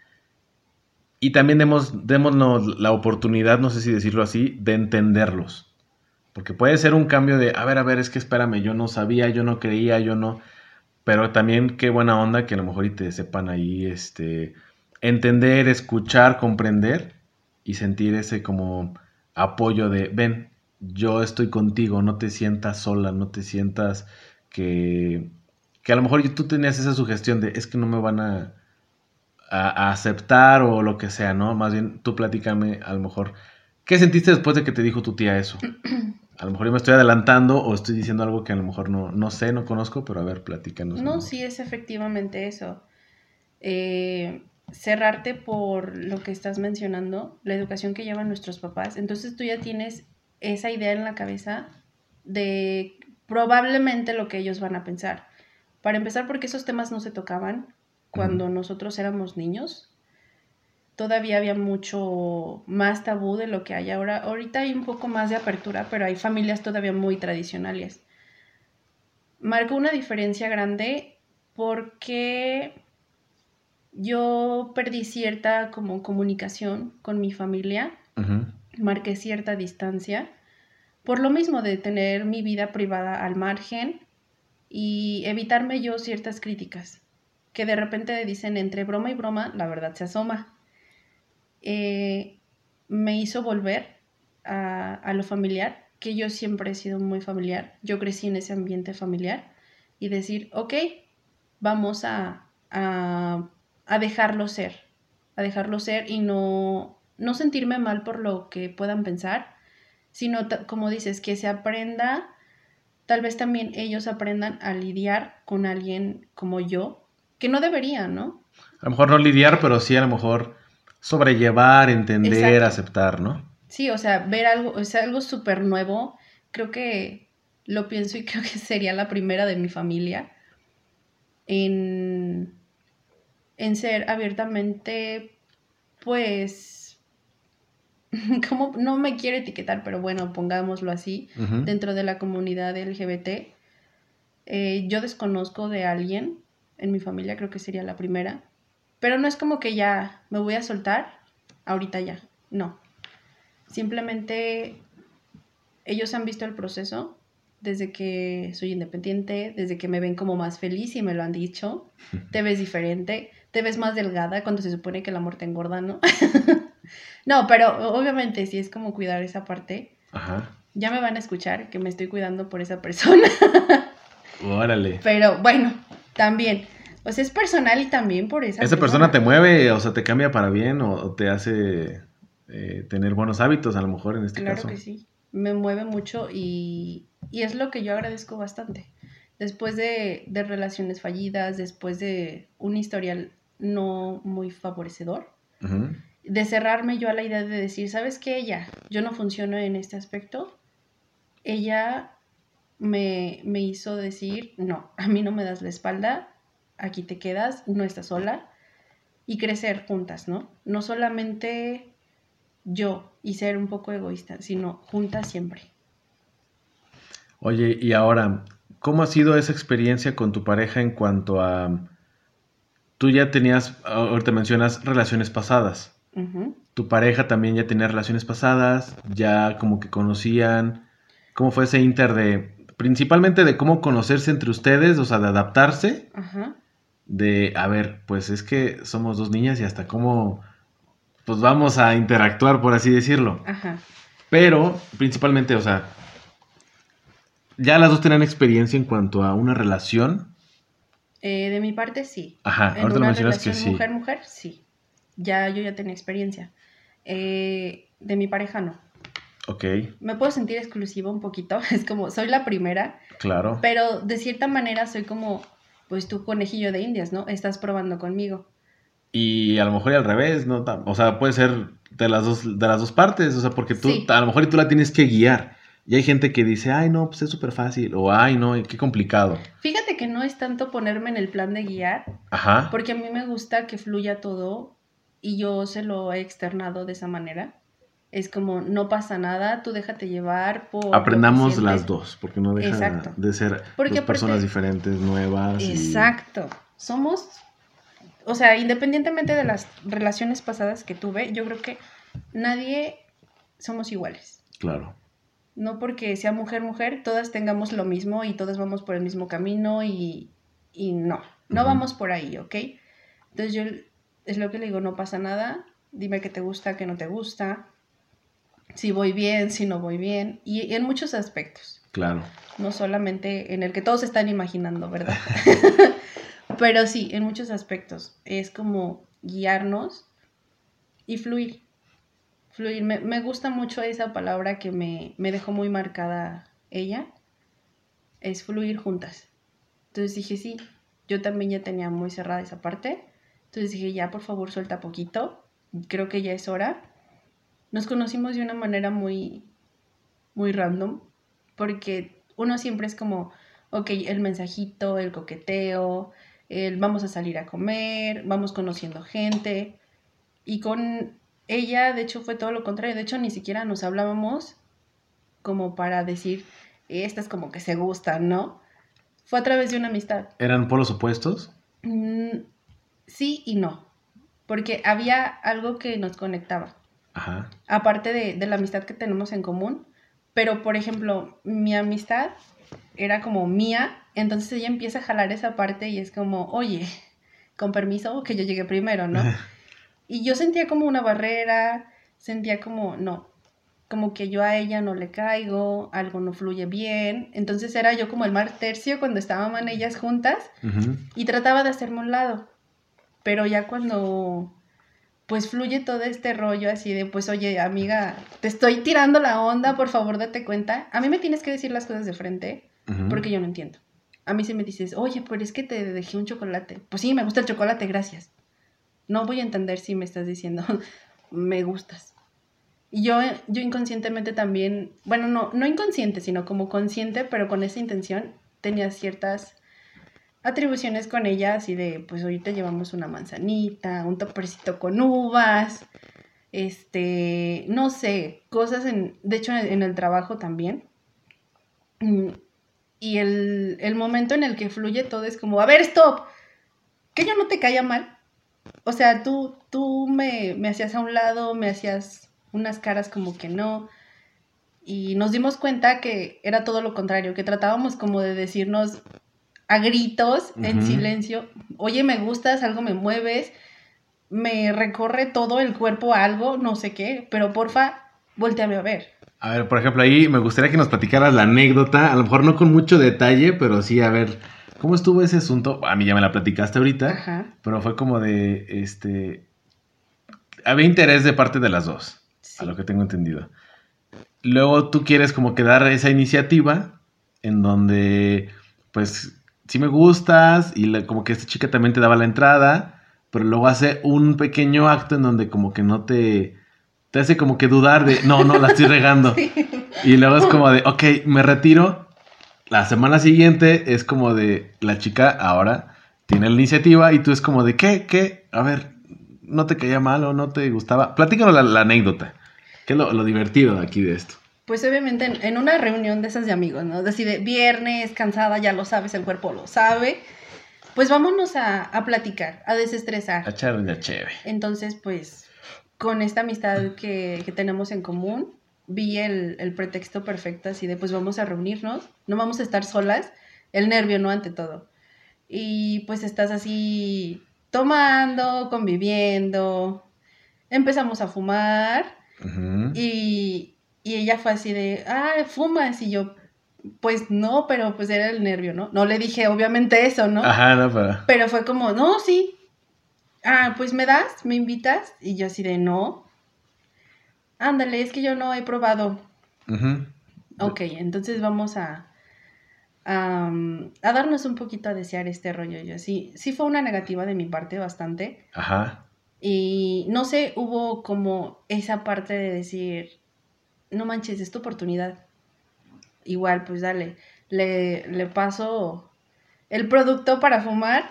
Y también demos, démonos la oportunidad, no sé si decirlo así, de entenderlos. Porque puede ser un cambio de, a ver, a ver, es que espérame, yo no sabía, yo no creía, yo no... Pero también qué buena onda que a lo mejor y te sepan ahí, este, entender, escuchar, comprender y sentir ese como apoyo de, ven, yo estoy contigo, no te sientas sola, no te sientas que, que a lo mejor tú tenías esa sugestión de, es que no me van a, a, a aceptar o lo que sea, ¿no? Más bien tú platícame a lo mejor, ¿qué sentiste después de que te dijo tu tía eso? A lo mejor yo me estoy adelantando o estoy diciendo algo que a lo mejor no, no sé, no conozco, pero a ver, platícanos. No, sí es efectivamente eso. Eh, cerrarte por lo que estás mencionando, la educación que llevan nuestros papás. Entonces tú ya tienes esa idea en la cabeza de probablemente lo que ellos van a pensar. Para empezar, porque esos temas no se tocaban cuando nosotros éramos niños. Todavía había mucho más tabú de lo que hay ahora. Ahorita hay un poco más de apertura, pero hay familias todavía muy tradicionales. Marcó una diferencia grande porque yo perdí cierta como comunicación con mi familia. Marqué cierta distancia, por lo mismo de tener mi vida privada al margen y evitarme yo ciertas críticas, que de repente dicen entre broma y broma, la verdad se asoma. Eh, me hizo volver a, a lo familiar, que yo siempre he sido muy familiar, yo crecí en ese ambiente familiar, y decir, ok, vamos a, a, a dejarlo ser, a dejarlo ser y no, no sentirme mal por lo que puedan pensar, sino, como dices, que se aprenda, tal vez también ellos aprendan a lidiar con alguien como yo, que no deberían, ¿no? A lo mejor no lidiar, pero sí a lo mejor sobrellevar, entender, Exacto. aceptar, ¿no? Sí, o sea, ver algo, o sea, algo súper nuevo, creo que lo pienso y creo que sería la primera de mi familia en, en ser abiertamente, pues, como no me quiero etiquetar, pero bueno, pongámoslo así, dentro de la comunidad LGBT. Eh, yo desconozco de alguien en mi familia, creo que sería la primera, pero no es como que ya me voy a soltar ahorita ya, no. Simplemente ellos han visto el proceso desde que soy independiente, desde que me ven como más feliz y me lo han dicho. Te ves diferente, te ves más delgada cuando se supone que el amor te engorda, ¿no? no, pero obviamente sí es como cuidar esa parte. Ajá. Ya me van a escuchar que me estoy cuidando por esa persona. Órale. Pero bueno, también. O sea, es personal y también por esa Esa persona te mueve, o sea, te cambia para bien o, te hace eh, tener buenos hábitos, a lo mejor en este Claro caso. que sí. Me mueve mucho y, y es lo que yo agradezco bastante. Después de, de relaciones fallidas, después de un historial no muy favorecedor, Ujú. De cerrarme yo a la idea de decir, ¿sabes qué? Ella, yo no funciono en este aspecto. Ella me, me hizo decir, no, a mí no me das la espalda, aquí te quedas, no estás sola. Y crecer juntas, ¿no? No solamente yo y ser un poco egoísta, sino juntas siempre. Oye, y ahora, ¿cómo ha sido esa experiencia con tu pareja en cuanto a... Tú ya tenías, ahorita mencionas, relaciones pasadas. Tu pareja también ya tenía relaciones pasadas, ya como que conocían. ¿Cómo fue ese inter de... Principalmente de cómo conocerse entre ustedes, o sea, de adaptarse, Ajá. de, a ver, pues es que somos dos niñas y hasta cómo, pues vamos a interactuar, por así decirlo. Ajá. Pero, principalmente, o sea, ya las dos tenían experiencia en cuanto a una relación. Eh, de mi parte, sí. Ajá, en ahorita lo mencionas que sí. mujer-mujer, sí. Ya yo ya tenía experiencia. Eh, de mi pareja, no. Ok, Me puedo sentir exclusiva un poquito. Es como, soy la primera, claro. pero de cierta manera soy como, pues tú conejillo de indias, ¿no? Estás probando conmigo. Y a lo mejor y al revés, ¿no? O sea, puede ser de las dos, de las dos partes, o sea, porque tú, Sí. a lo mejor y tú la tienes que guiar. Y hay gente que dice, ay, no, pues es súper fácil, o ay, no, qué complicado. Fíjate que no es tanto ponerme en el plan de guiar, Ajá, porque a mí me gusta que fluya todo y yo se lo he externado de esa manera. Es como, no pasa nada, tú déjate llevar por... aprendamos las dos, porque no deja Exacto. de ser Porque dos aparte- personas diferentes, nuevas. y- Exacto. Somos, o sea, independientemente de las relaciones pasadas que tuve, yo creo que nadie somos iguales. Claro, No porque sea mujer, mujer, todas tengamos lo mismo y todas vamos por el mismo camino y, y no, no vamos por ahí, ¿ok? Entonces yo es lo que le digo, no pasa nada, dime qué te gusta, qué no te gusta, si voy bien, si no voy bien, y en muchos aspectos claro. no solamente en el que todos están imaginando, ¿verdad? Pero sí, en muchos aspectos. Es como guiarnos y fluir. Fluir. Me, me gusta mucho esa palabra que me, me dejó muy marcada ella. Es fluir juntas. Entonces dije, sí, yo también ya tenía muy cerrada esa parte. Entonces dije, ya, por favor, suelta poquito. Creo que ya es hora. Nos conocimos de una manera muy, muy random porque uno siempre es como, ok, el mensajito, el coqueteo, el vamos a salir a comer, vamos conociendo gente. Y con ella, de hecho, fue todo lo contrario. De hecho, ni siquiera nos hablábamos como para decir, estas como que se gustan, ¿no? Fue a través de una amistad. ¿Eran polos opuestos? Mm, sí y no, porque había algo que nos conectaba. Ajá, aparte de, de la amistad que tenemos en común, pero por ejemplo, mi amistad era como mía, entonces ella empieza a jalar esa parte y es como, oye, con permiso, que yo llegué primero, ¿no? Y yo sentía como una barrera, sentía como, no, como que yo a ella no le caigo, algo no fluye bien, entonces era yo como el mar tercio cuando estaban ellas juntas y trataba de hacerme un lado. Pero ya cuando pues fluye todo este rollo así de pues oye amiga, te estoy tirando la onda, por favor date cuenta. A mí me tienes que decir las cosas de frente porque yo no entiendo. A mí si me dices, oye, pero es que te dejé un chocolate. Pues sí, me gusta el chocolate, gracias. No voy a entender si me estás diciendo, me gustas. Y yo, yo inconscientemente también, bueno, no, no inconsciente, sino como consciente, pero con esa intención, tenía ciertas atribuciones con ella, así de, pues te llevamos una manzanita, un topercito con uvas, este, no sé, cosas en, de hecho en, en el trabajo también. Mm, Y el, el momento en el que fluye todo es como, a ver, stop, que yo no te caía mal. O sea, tú, tú me, me hacías a un lado, me hacías unas caras como que no. Y nos dimos cuenta que era todo lo contrario, que tratábamos como de decirnos a gritos, en silencio, oye, me gustas, algo me mueves, me recorre todo el cuerpo algo, no sé qué, pero porfa, volteame a ver. A ver, por ejemplo, ahí me gustaría que nos platicaras la anécdota, a lo mejor no con mucho detalle, pero sí, a ver, ¿cómo estuvo ese asunto? A mí ya me la platicaste ahorita, Ajá. pero fue como de, este, había interés de parte de las dos, Sí. a lo que tengo entendido. Luego tú quieres como que dar esa iniciativa en donde, pues, sí me gustas y la- como que esta chica también te daba la entrada, pero luego hace un pequeño acto en donde como que no te, te hace como que dudar de, no, no, la estoy regando. Y luego es como de, ok, me retiro. La semana siguiente es como de, la chica ahora tiene la iniciativa y tú es como de, ¿qué? ¿Qué? A ver, ¿no te caía mal o no te gustaba? Platícanos la, la anécdota. ¿Qué es lo, lo divertido de aquí de esto? Pues obviamente en, en una reunión de esas de amigos, ¿no? Decide, viernes, cansada, ya lo sabes, el cuerpo lo sabe. Pues vámonos a, a platicar, a desestresar. A echar una chévere. Entonces, pues, con esta amistad que, que tenemos en común, vi el, el pretexto perfecto así de, pues vamos a reunirnos, no vamos a estar solas, el nervio, ¿no? Ante todo. Y pues estás así tomando, conviviendo, empezamos a fumar y, y ella fue así de, ah, fumas, y yo, pues no, pero pues era el nervio, ¿no? No le dije obviamente eso, ¿no? Ajá, no, pero. Pero fue como, no, sí. Ah, pues me das, me invitas. Y yo así de, no. Ándale, es que yo no he probado. Ujú. Ok, entonces vamos a, a, a darnos un poquito a desear este rollo. Yo sí, sí fue una negativa de mi parte bastante. Ajá. Y no sé, hubo como esa parte de decir, no manches, es tu oportunidad. Igual, pues dale, le, le paso el producto para fumar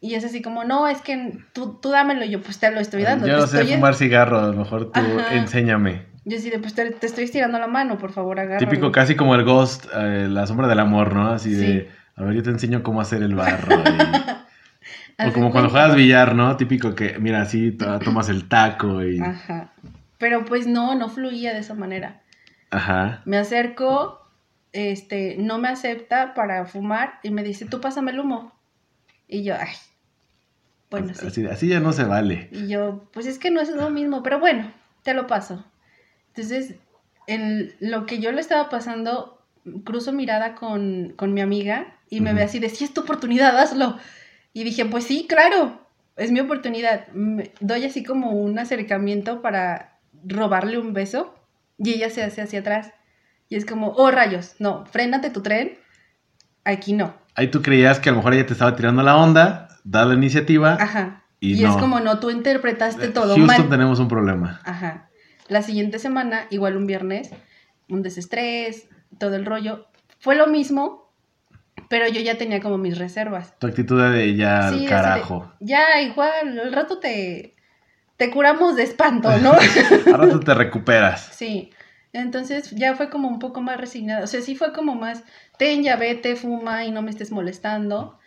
y es así como, no, es que tú, tú dámelo, y yo pues te lo estoy dando. Yo no sé estoy- fumar cigarro, a lo mejor tú Ajá. enséñame. Yo de, pues te, te estoy estirando la mano, por favor, agárralo. Típico casi como el Ghost, eh, la sombra del amor, ¿no? Así de, Sí. a ver, yo te enseño cómo hacer el barro. y- O de como cuando juegas billar, ¿no? Típico que, mira, así to- tomas el taco y... Ajá. Pero pues no, no fluía de esa manera. Ajá. Me acerco, este, no me acepta para fumar y me dice, tú pásame el humo. Y yo, ay, bueno, sí. así, así ya no se vale. Y yo, pues es que no es lo mismo, pero bueno, te lo paso. Entonces, en lo que yo le estaba pasando, cruzo mirada con, con mi amiga y me ve así de, si es tu oportunidad, hazlo. Y dije, pues sí, claro, es mi oportunidad. Me- doy así como un acercamiento para robarle un beso y ella se hace hacia atrás. Y es como, oh rayos, no, frénate tu tren, aquí no. Ahí tú creías que a lo mejor ella te estaba tirando la onda, da la iniciativa Ajá. y, Y, no. es como, no, tú interpretaste todo Houston mal. tenemos un problema. Ajá. La siguiente semana, igual un viernes, un desestrés, todo el rollo. Fue lo mismo, pero yo ya tenía como mis reservas. Tu actitud de ya Sí, así de- carajo. Ya, igual, al rato te, te curamos de espanto, ¿no? Al rato te recuperas. sí. Entonces ya fue como un poco más resignada. O sea, sí fue como más, ten, ya vete, fuma y no me estés molestando.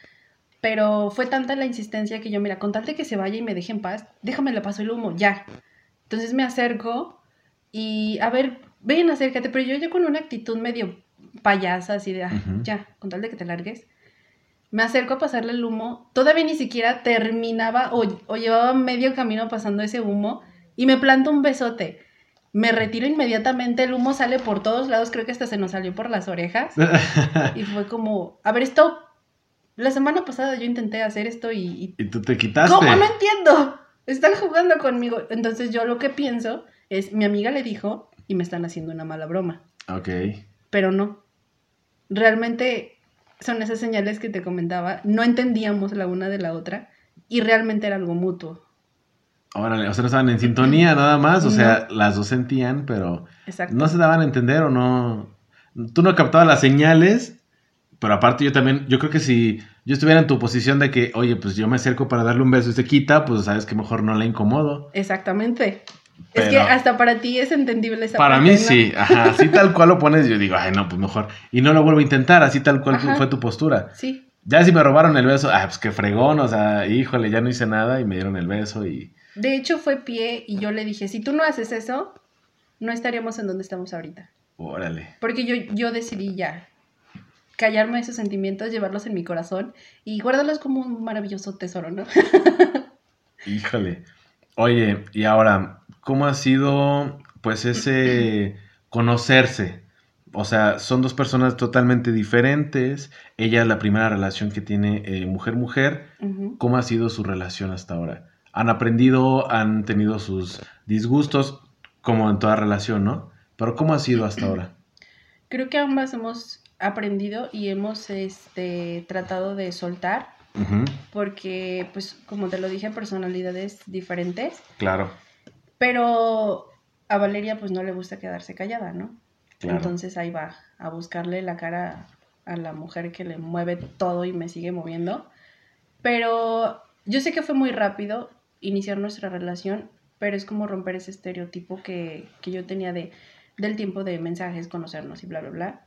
Pero fue tanta la insistencia que yo, mira, con tal de que se vaya y me deje en paz, déjame le paso el humo, ya. Entonces me acerco y, a ver, ven, acércate, pero yo ya con una actitud medio payasa, así de, "Ay, Ujú. ya, con tal de que te largues. Me acerco a pasarle el humo, todavía ni siquiera terminaba o, o llevaba medio camino pasando ese humo y me planto un besote. Me retiro inmediatamente, el humo sale por todos lados, creo que hasta se nos salió por las orejas. Y fue como, a ver, esto, la semana pasada yo intenté hacer esto y... y- y tú te quitaste. ¿Cómo? No entiendo. Están jugando conmigo. Entonces yo lo que pienso es, mi amiga le dijo y me están haciendo una mala broma. Ok. Pero no. Realmente son esas señales que te comentaba. No entendíamos la una de la otra y realmente era algo mutuo. Órale, o sea, no estaban en sintonía nada más, o sea, las dos sentían, pero Exacto. no se daban a entender o no. Tú no captabas las señales, pero aparte yo también, yo creo que si yo estuviera en tu posición de que, oye, pues yo me acerco para darle un beso y se quita, pues sabes que mejor no la incomodo. Exactamente. Es que hasta para ti es entendible esa Para parte, mí ¿no? sí, ajá, así tal cual lo pones, yo digo, ay, no, pues mejor. Y no lo vuelvo a intentar, así tal cual Ajá. fue tu postura. Sí, Ya si me robaron el beso, ah, pues qué fregón, o sea, híjole, ya no hice nada y me dieron el beso y... De hecho, fue pie y yo le dije, si tú no haces eso, no estaríamos en donde estamos ahorita. Órale. Porque yo, yo decidí ya callarme esos sentimientos, llevarlos en mi corazón y guardarlos como un maravilloso tesoro, ¿no? Híjole. Oye, y ahora, ¿cómo ha sido, pues, ese conocerse? O sea, son dos personas totalmente diferentes. Ella es la primera relación que tiene eh, mujer-mujer. ¿Cómo ha sido su relación hasta ahora? Han aprendido, han tenido sus disgustos, como en toda relación, ¿no? Pero ¿cómo ha sido hasta ahora? Creo que ambas hemos aprendido y hemos este, tratado de soltar porque, pues, como te lo dije, personalidades diferentes, claro, pero a Valeria pues no le gusta quedarse callada, ¿no? claro. Entonces ahí va a buscarle la cara a la mujer que le mueve todo y me sigue moviendo. Pero yo sé que fue muy rápido iniciar nuestra relación, pero es como romper ese estereotipo que, que yo tenía de, del tiempo de mensajes, conocernos y bla, bla, bla.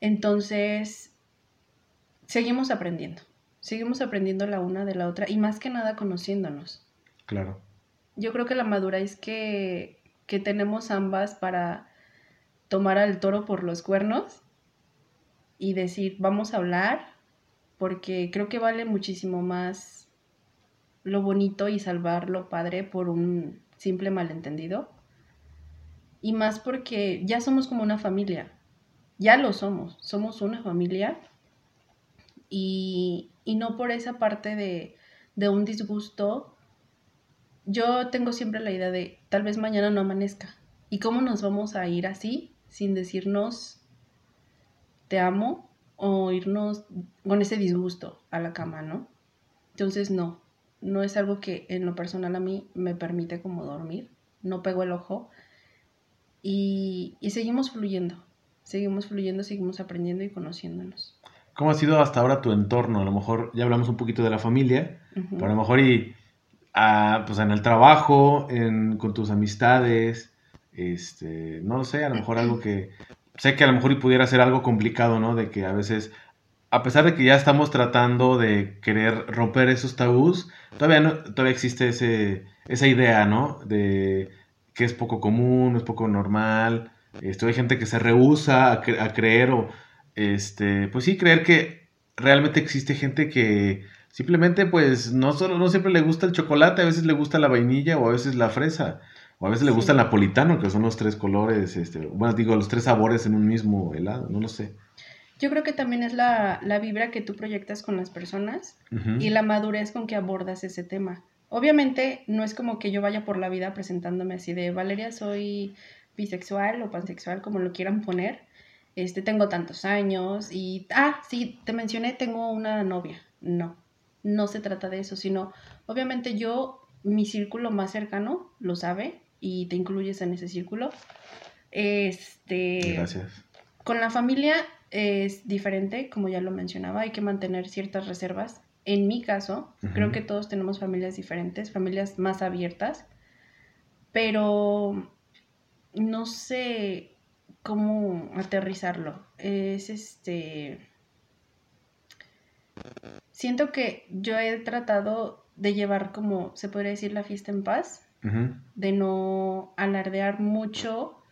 Entonces, seguimos aprendiendo. Seguimos aprendiendo la una de la otra y más que nada conociéndonos. Claro. Yo creo que la madurez que, que tenemos ambas para tomar al toro por los cuernos y decir, vamos a hablar, porque creo que vale muchísimo más lo bonito y salvar lo padre por un simple malentendido. Y más porque ya somos como una familia. Ya lo somos. Somos una familia. Y, y no por esa parte de, de un disgusto. Yo tengo siempre la idea de tal vez mañana no amanezca. ¿Y cómo nos vamos a ir así sin decirnos te amo o irnos con ese disgusto a la cama, ¿no? Entonces no, no es algo que en lo personal a mí me permite como dormir, no pego el ojo y, y seguimos fluyendo, seguimos fluyendo, seguimos aprendiendo y conociéndonos. ¿Cómo ha sido hasta ahora tu entorno? A lo mejor ya hablamos un poquito de la familia, pero a lo mejor y pues en el trabajo, con tus amistades, este, no lo sé, a lo mejor algo que sé que a lo mejor pudiera ser algo complicado, ¿no? De que a veces, a pesar de que ya estamos tratando de querer romper esos tabús, todavía no, todavía existe ese, esa idea, ¿no? De que es poco común, es poco normal. Esto hay gente que se rehúsa a, cre- a creer o, este, pues sí, creer que realmente existe gente que simplemente, pues, no solo, no siempre le gusta el chocolate, a veces le gusta la vainilla o a veces la fresa. O a veces le gusta el napolitano, que son los tres colores, este, bueno, digo, los tres sabores en un mismo helado, no lo sé. Yo creo que también es la, la vibra que tú proyectas con las personas y la madurez con que abordas ese tema. Obviamente no es como que yo vaya por la vida presentándome así de Valeria soy bisexual o pansexual, como lo quieran poner. Este, tengo tantos años y, ah, sí, te mencioné, tengo una novia. No, no se trata de eso, sino, obviamente yo, mi círculo más cercano lo sabe y te incluyes en ese círculo. Este, Gracias. con la familia es diferente, como ya lo mencionaba, hay que mantener ciertas reservas. En mi caso, creo que todos tenemos familias diferentes, familias más abiertas, pero no sé cómo aterrizarlo. Es este... Siento que yo he tratado de llevar como, se podría decir, la fiesta en paz de no alardear mucho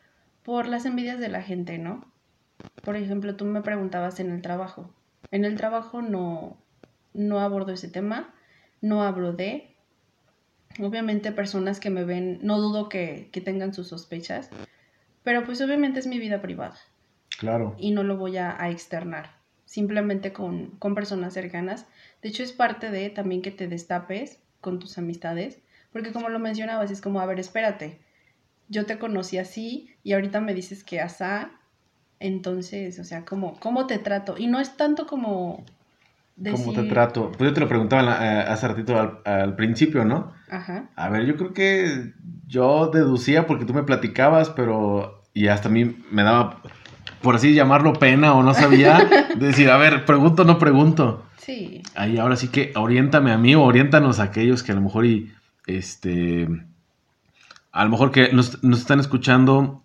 por las envidias de la gente, ¿no? Por ejemplo, tú me preguntabas en el trabajo. En el trabajo no, no abordo ese tema, no hablo de. Obviamente personas que me ven, no dudo que, que tengan sus sospechas, pero pues obviamente es mi vida privada Claro. y no lo voy a, a externar, simplemente con, con personas cercanas. De hecho, es parte de también que te destapes con tus amistades, porque como lo mencionabas, es como, a ver, espérate, yo te conocí así y ahorita me dices que asá, entonces, o sea, ¿cómo, cómo te trato? Y no es tanto como decir... ¿Cómo te trato? Pues yo te lo preguntaba eh, hace ratito al, al principio, ¿no? Ajá, A ver, yo creo que yo deducía porque tú me platicabas, pero y hasta a mí me daba, por así llamarlo, pena o no sabía de decir, a ver, pregunto o no pregunto. sí, Ahí ahora sí que oriéntame a mí o oriéntanos a aquellos que a lo mejor y este a lo mejor que nos, nos están escuchando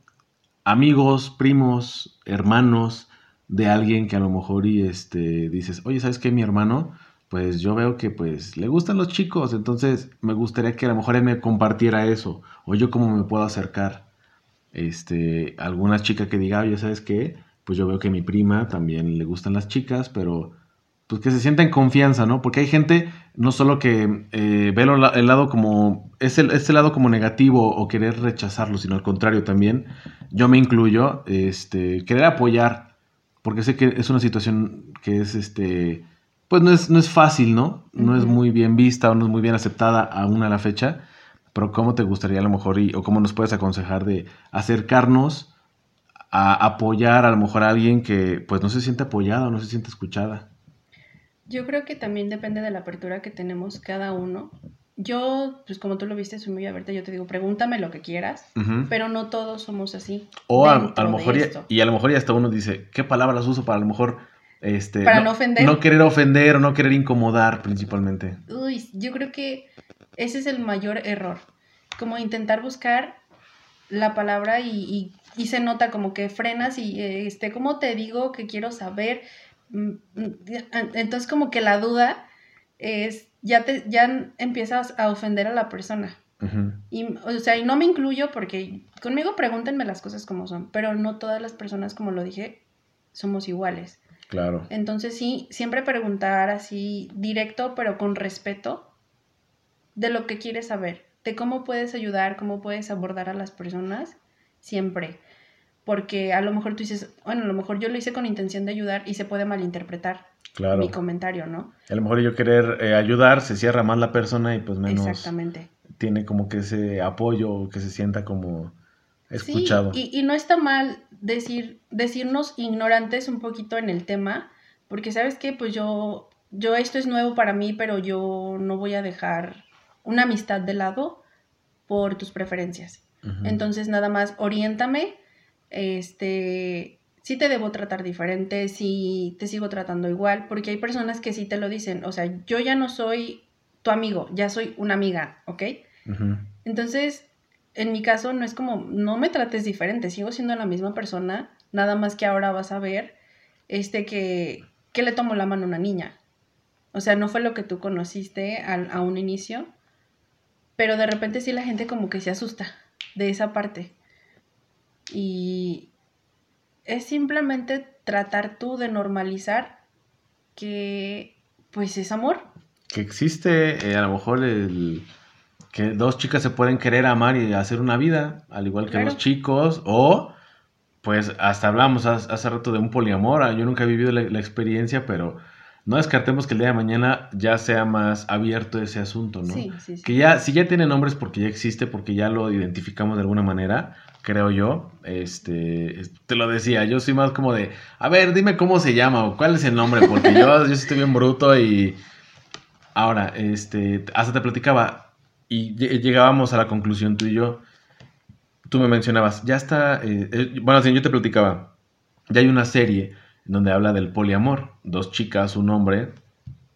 amigos, primos, hermanos de alguien que a lo mejor y este dices, "Oye, ¿sabes qué, mi hermano? Pues yo veo que pues le gustan los chicos, entonces me gustaría que a lo mejor él me compartiera eso o yo cómo me puedo acercar este, alguna chica que diga, oye, ¿sabes qué? Pues yo veo que a mi prima también le gustan las chicas, pero pues que se sienta en confianza, ¿no? Porque hay gente no solo que eh, ve el lado como, es el, este lado como negativo o querer rechazarlo, sino al contrario también, yo me incluyo, este, querer apoyar, porque sé que es una situación que es, este, pues no es, no es fácil, ¿no? No es muy bien vista o no es muy bien aceptada aún a la fecha, pero ¿cómo te gustaría a lo mejor y, o cómo nos puedes aconsejar de acercarnos a apoyar a lo mejor a alguien que pues no se siente apoyada o no se siente escuchada? Yo creo que también depende de la apertura que tenemos cada uno. Yo, pues como tú lo viste, soy muy abierta. Yo te digo, pregúntame lo que quieras, pero no todos somos así. O a, a lo mejor y, a lo mejor y hasta uno dice, ¿qué palabras uso para a lo mejor este Para no ofender. no querer ofender o no querer incomodar principalmente? Uy, yo creo que ese es el mayor error. Como intentar buscar la palabra y, y, y se nota como que frenas y, eh, este, ¿cómo te digo que quiero saber? Mm, mm, Entonces como que la duda es, ya, te, ya empiezas a ofender a la persona. Y, o sea, y no me incluyo porque conmigo pregúntenme las cosas como son, pero no todas las personas, como lo dije, somos iguales. Claro. Entonces sí, siempre preguntar así directo, pero con respeto de lo que quieres saber, de cómo puedes ayudar, cómo puedes abordar a las personas, siempre. Porque a lo mejor tú dices, bueno, a lo mejor yo lo hice con intención de ayudar y se puede malinterpretar Claro. mi comentario, ¿no? A lo mejor yo querer eh, ayudar, se cierra más la persona y pues menos Exactamente. tiene como que ese apoyo, que se sienta como escuchado. Sí, y, y no está mal decir, decirnos ignorantes un poquito en el tema, porque sabes que pues yo, yo esto es nuevo para mí, pero yo no voy a dejar una amistad de lado por tus preferencias. Entonces nada más oriéntame, este, sí te debo tratar diferente, sí te sigo tratando igual, porque hay personas que sí te lo dicen, o sea, yo ya no soy tu amigo, ya soy una amiga, ¿ok? Entonces, en mi caso no es como, no me trates diferente, sigo siendo la misma persona, nada más que ahora vas a ver, este, que, que le tomó la mano a una niña. O sea, no fue lo que tú conociste al- a un inicio, pero de repente sí la gente como que se asusta de esa parte. Y es simplemente tratar tú de normalizar que, pues, es amor. Que existe eh, a lo mejor el que dos chicas se pueden querer amar y hacer una vida, al igual que Claro. los chicos, o pues hasta hablamos hace, hace rato de un poliamor, ah, yo nunca he vivido la, la experiencia, pero no descartemos que el día de mañana ya sea más abierto ese asunto, ¿no? Sí, sí, sí. Que ya, si ya tiene nombres porque ya existe, porque ya lo identificamos de alguna manera, creo yo. Este, es- te lo decía, yo soy más como de, a ver, dime cómo se llama o cuál es el nombre, porque yo, yo estoy bien bruto y ahora, este, hasta te platicaba y lle- llegábamos a la conclusión tú y yo. Tú me mencionabas, ya está, eh, eh, bueno, sí, yo te platicaba, ya hay una serie donde habla del poliamor, dos chicas, un hombre,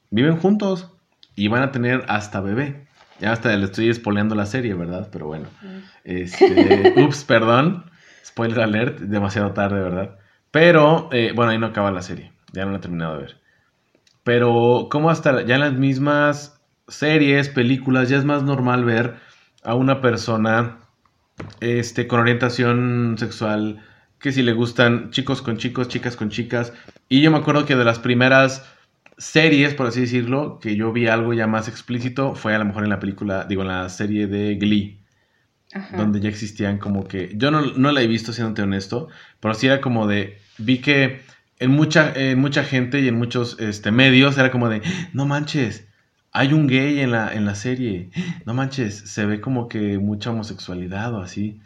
viven juntos y van a tener hasta bebé. Ya hasta le estoy spoileando la serie, ¿verdad? Pero bueno. Este, ups, perdón. Spoiler alert, demasiado tarde, ¿verdad? Pero, eh, bueno, ahí no acaba la serie. Ya no la he terminado de ver. Pero, como hasta ya en las mismas series, películas, ya es más normal ver a una persona este, con orientación sexual, que si le gustan chicos con chicos, chicas con chicas. Y yo me acuerdo que de las primeras series, por así decirlo, que yo vi algo ya más explícito, fue a lo mejor en la película, digo, en la serie de Glee, Ajá. donde ya existían como que, yo no, no la he visto, siéndote honesto, pero sí era como de, vi que en mucha, en mucha gente y en muchos este, medios era como de, no manches, hay un gay en la, en la serie, no manches, se ve como que mucha homosexualidad o así,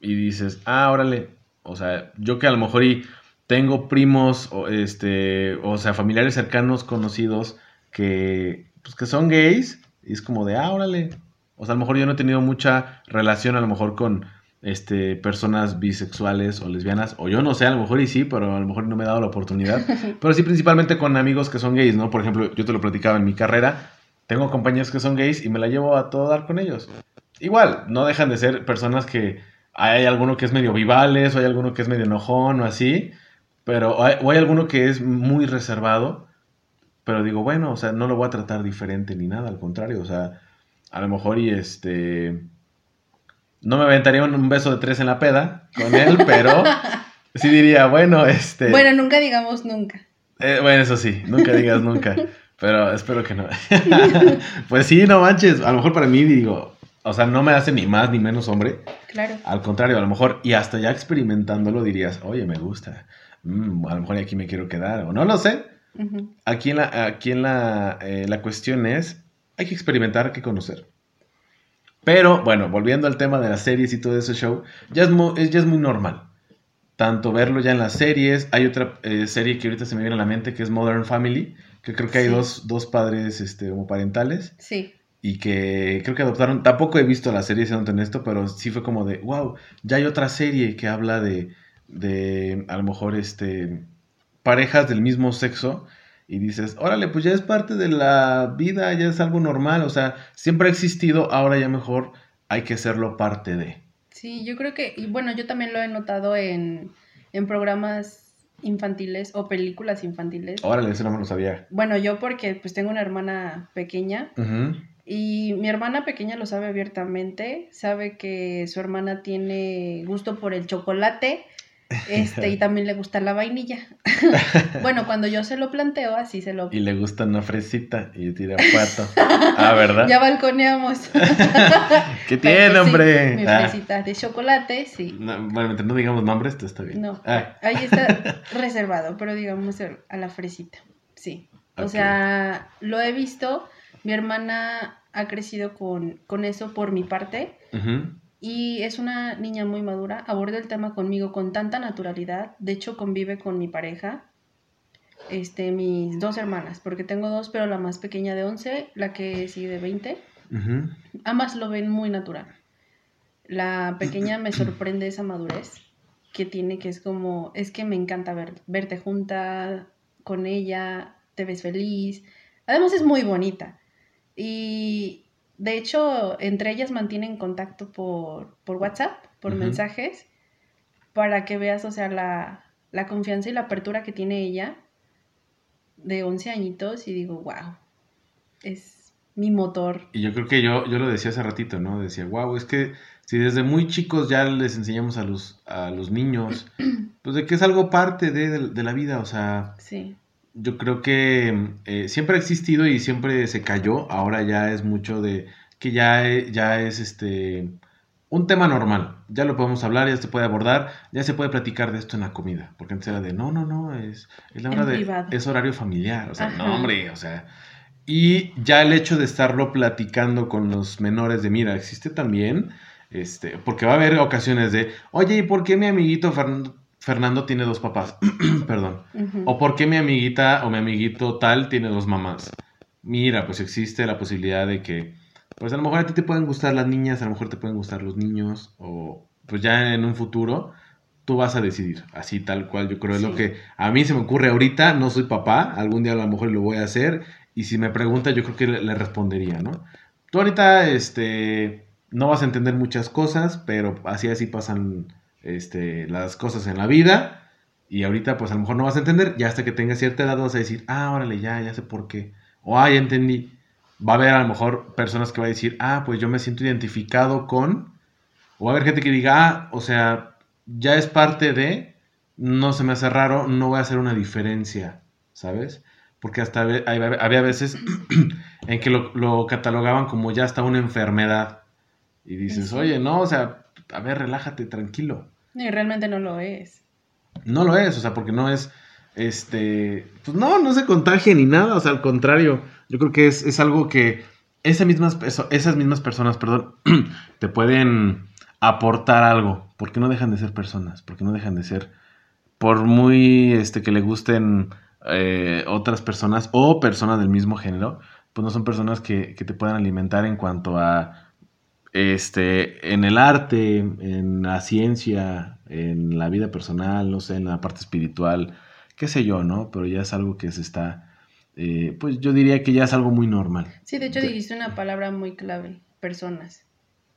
y dices, ah, órale, o sea, yo que a lo mejor y tengo primos, o, este, o sea, familiares cercanos, conocidos, que, pues, que son gays, y es como de, ah, órale, o sea, a lo mejor yo no he tenido mucha relación a lo mejor con este, personas bisexuales o lesbianas, o yo no sé, a lo mejor y sí, pero a lo mejor no me he dado la oportunidad. pero sí, principalmente con amigos que son gays, ¿no? Por ejemplo, yo te lo platicaba en mi carrera, tengo compañeros que son gays y me la llevo a todo dar con ellos. Igual, no dejan de ser personas que hay alguno que es medio vivales, o hay alguno que es medio enojón o así, pero o hay, o hay alguno que es muy reservado, pero digo, bueno, o sea, no lo voy a tratar diferente ni nada, al contrario, o sea, a lo mejor y este... No me aventaría un, un beso de tres en la peda con él, pero sí diría, bueno, este... Bueno, nunca digamos nunca. Eh, bueno, eso sí, nunca digas nunca, pero espero que no. pues sí, no manches, a lo mejor para mí digo, o sea, no me hace ni más ni menos hombre, Claro. al contrario, a lo mejor, y hasta ya experimentándolo dirías, oye, me gusta, Mm, a lo mejor aquí me quiero quedar, o no lo sé. Aquí en la, aquí en la, eh, la cuestión es, hay que experimentar, hay que conocer. Pero, bueno, volviendo al tema de las series y todo ese show, ya es muy, es, ya es muy normal. Tanto verlo ya en las series, hay otra eh, serie que ahorita se me viene a la mente que es Modern Family, que creo que hay Sí. dos, dos padres este, homoparentales Sí. Y que creo que adoptaron, tampoco he visto la serie, siendo honesto, pero sí fue como de, wow, ya hay otra serie que habla de, de a lo mejor, este, parejas del mismo sexo y dices, órale, pues ya es parte de la vida, ya es algo normal, o sea, siempre ha existido, ahora ya mejor hay que hacerlo parte de. Sí, yo creo que, y bueno, yo también lo he notado en, en programas infantiles o películas infantiles. Órale, eso no me lo sabía. Bueno, yo porque pues tengo una hermana pequeña Ujú. Y mi hermana pequeña lo sabe abiertamente, sabe que su hermana tiene gusto por el chocolate, este, y también le gusta la vainilla. bueno, cuando yo se lo planteo, así se lo... Y le gusta una fresita y tira pato. Ah, ¿verdad? Ya balconeamos. ¿Qué Pero tiene, sí, hombre? Mi Ah. fresita de chocolate, sí. No, bueno, no digamos nombres, esto está bien. No, Ah, ahí está reservado, pero digamos a la fresita, sí. O sea, lo he visto, mi hermana ha crecido con, con eso por mi parte ujú. y es una niña muy madura, aborda el tema conmigo con tanta naturalidad, de hecho convive con mi pareja, este, mis dos hermanas, porque tengo dos, pero la más pequeña de 11, la que sigue de 20, Ujú. ambas lo ven muy natural. La pequeña me sorprende esa madurez que tiene, que es como, es que me encanta ver, verte junta con ella, te ves feliz. Además es muy bonita. Y de hecho, entre ellas mantienen contacto por, por WhatsApp, por mensajes, para que veas, o sea, la, la confianza y la apertura que tiene ella de 11 añitos y digo, wow, es mi motor. Y yo creo que yo, yo lo decía hace ratito, ¿no? Decía, wow, es que si desde muy chicos ya les enseñamos a los, a los niños, pues de que es algo parte de, de- de la vida, o sea, Sí. Yo creo que eh, siempre ha existido y siempre se cayó, ahora ya es mucho de que ya, e- ya es este un tema normal, ya lo podemos hablar, ya se puede abordar, ya se puede platicar de esto en la comida, porque antes era de, no, no, no, es, es la En hora de, privado. es horario familiar, o sea, no, hombre, o sea, y ya el hecho de estarlo platicando con los menores de, mira, existe también, este, porque va a haber ocasiones de, oye, ¿y por qué mi amiguito Fern- Fernando tiene dos papás? Perdón. ¿O por qué mi amiguita o mi amiguito tal tiene dos mamás? Mira, pues existe la posibilidad de que, pues a lo mejor a ti te pueden gustar las niñas, a lo mejor te pueden gustar los niños, o pues ya en un futuro tú vas a decidir, así tal cual. Yo creo es lo que a mí se me ocurre ahorita, no soy papá, algún día a lo mejor lo voy a hacer, y si me pregunta yo creo que le, le respondería, ¿no? Tú ahorita, este, no vas a entender muchas cosas, pero así así pasan, este, las cosas en la vida. Y ahorita, pues a lo mejor no vas a entender, ya hasta que tengas cierta edad vas a decir, ah, órale, ya, ya sé por qué. O, ah, ya entendí. Va a haber a lo mejor personas que va a decir, ah, pues yo me siento identificado con. O va a haber gente que diga, ah, o sea, ya es parte de, no se me hace raro, no voy a hacer una diferencia, ¿sabes? Porque hasta había veces en que lo, lo catalogaban como ya hasta una enfermedad. Y dices, oye, no, o sea, a ver, relájate, tranquilo. Y realmente no lo es. No lo es, o sea, porque no es, este, pues no, no se contagia ni nada, o sea, al contrario, yo creo que es, es algo que esas mismas, esas mismas personas, perdón, te pueden aportar algo, porque no dejan de ser personas, porque no dejan de ser, por muy, este, que le gusten eh, otras personas o personas del mismo género, pues no son personas que, que te puedan alimentar en cuanto a, este, en el arte, en la ciencia, en la vida personal, no sé, en la parte espiritual, qué sé yo, ¿no? Pero ya es algo que se está, eh, pues yo diría que ya es algo muy normal. Sí, de hecho De- dijiste una palabra muy clave, personas.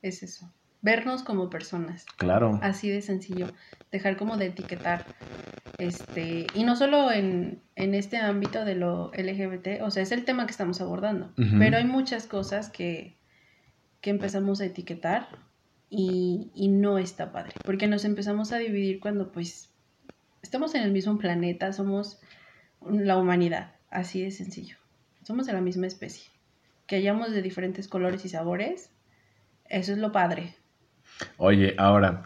Es eso. Vernos como personas. Claro. Así de sencillo. Dejar como de etiquetar. Este, y no solo en, en este ámbito de lo LGBT, o sea, es el tema que estamos abordando. Pero hay muchas cosas que, que empezamos a etiquetar y, y no está padre. Porque nos empezamos a dividir cuando pues estamos en el mismo planeta, somos la humanidad, así de sencillo. Somos de la misma especie. Que hayamos de diferentes colores y sabores, eso es lo padre. Oye, ahora,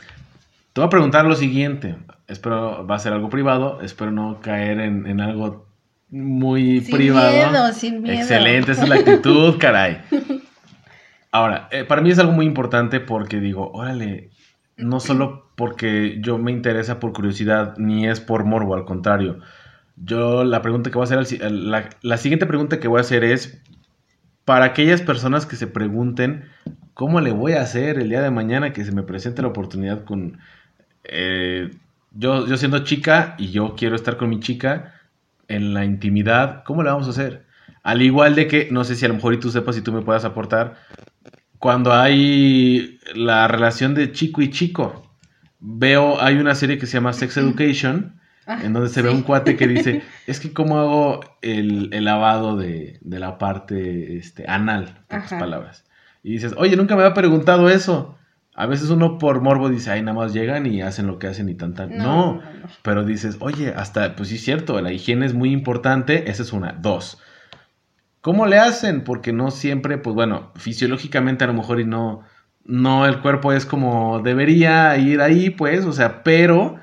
te voy a preguntar lo siguiente. Espero va a ser algo privado, espero no caer en, en algo muy Sin privado. miedo, sin miedo. Excelente, esa es la actitud, caray. Ahora, eh, para mí es algo muy importante porque digo, órale, no solo porque yo me interesa por curiosidad, ni es por morbo, al contrario. Yo la pregunta que voy a hacer, al si- la, la siguiente pregunta que voy a hacer es, para aquellas personas que se pregunten, ¿cómo le voy a hacer el día de mañana que se me presente la oportunidad con... eh, yo, yo siendo chica y yo quiero estar con mi chica en la intimidad, ¿cómo le vamos a hacer? Al igual de que, no sé si a lo mejor y tú sepas si tú me puedas aportar, cuando hay la relación de chico y chico. Veo, hay una serie que se llama Sex Education, Ah, en donde se ve un cuate que dice, es que cómo hago el, el lavado de, de la parte este, anal, en Ajá. palabras. Y dices, oye, nunca me había preguntado eso. A veces uno por morbo dice, ay, nada más llegan y hacen lo que hacen y tan tan. No, No, no, no. pero dices, oye, hasta, pues sí es cierto, la higiene es muy importante, esa es una. Dos, ¿cómo le hacen? Porque no siempre, pues bueno, fisiológicamente a lo mejor y no, no el cuerpo es como debería ir ahí, pues, o sea, pero,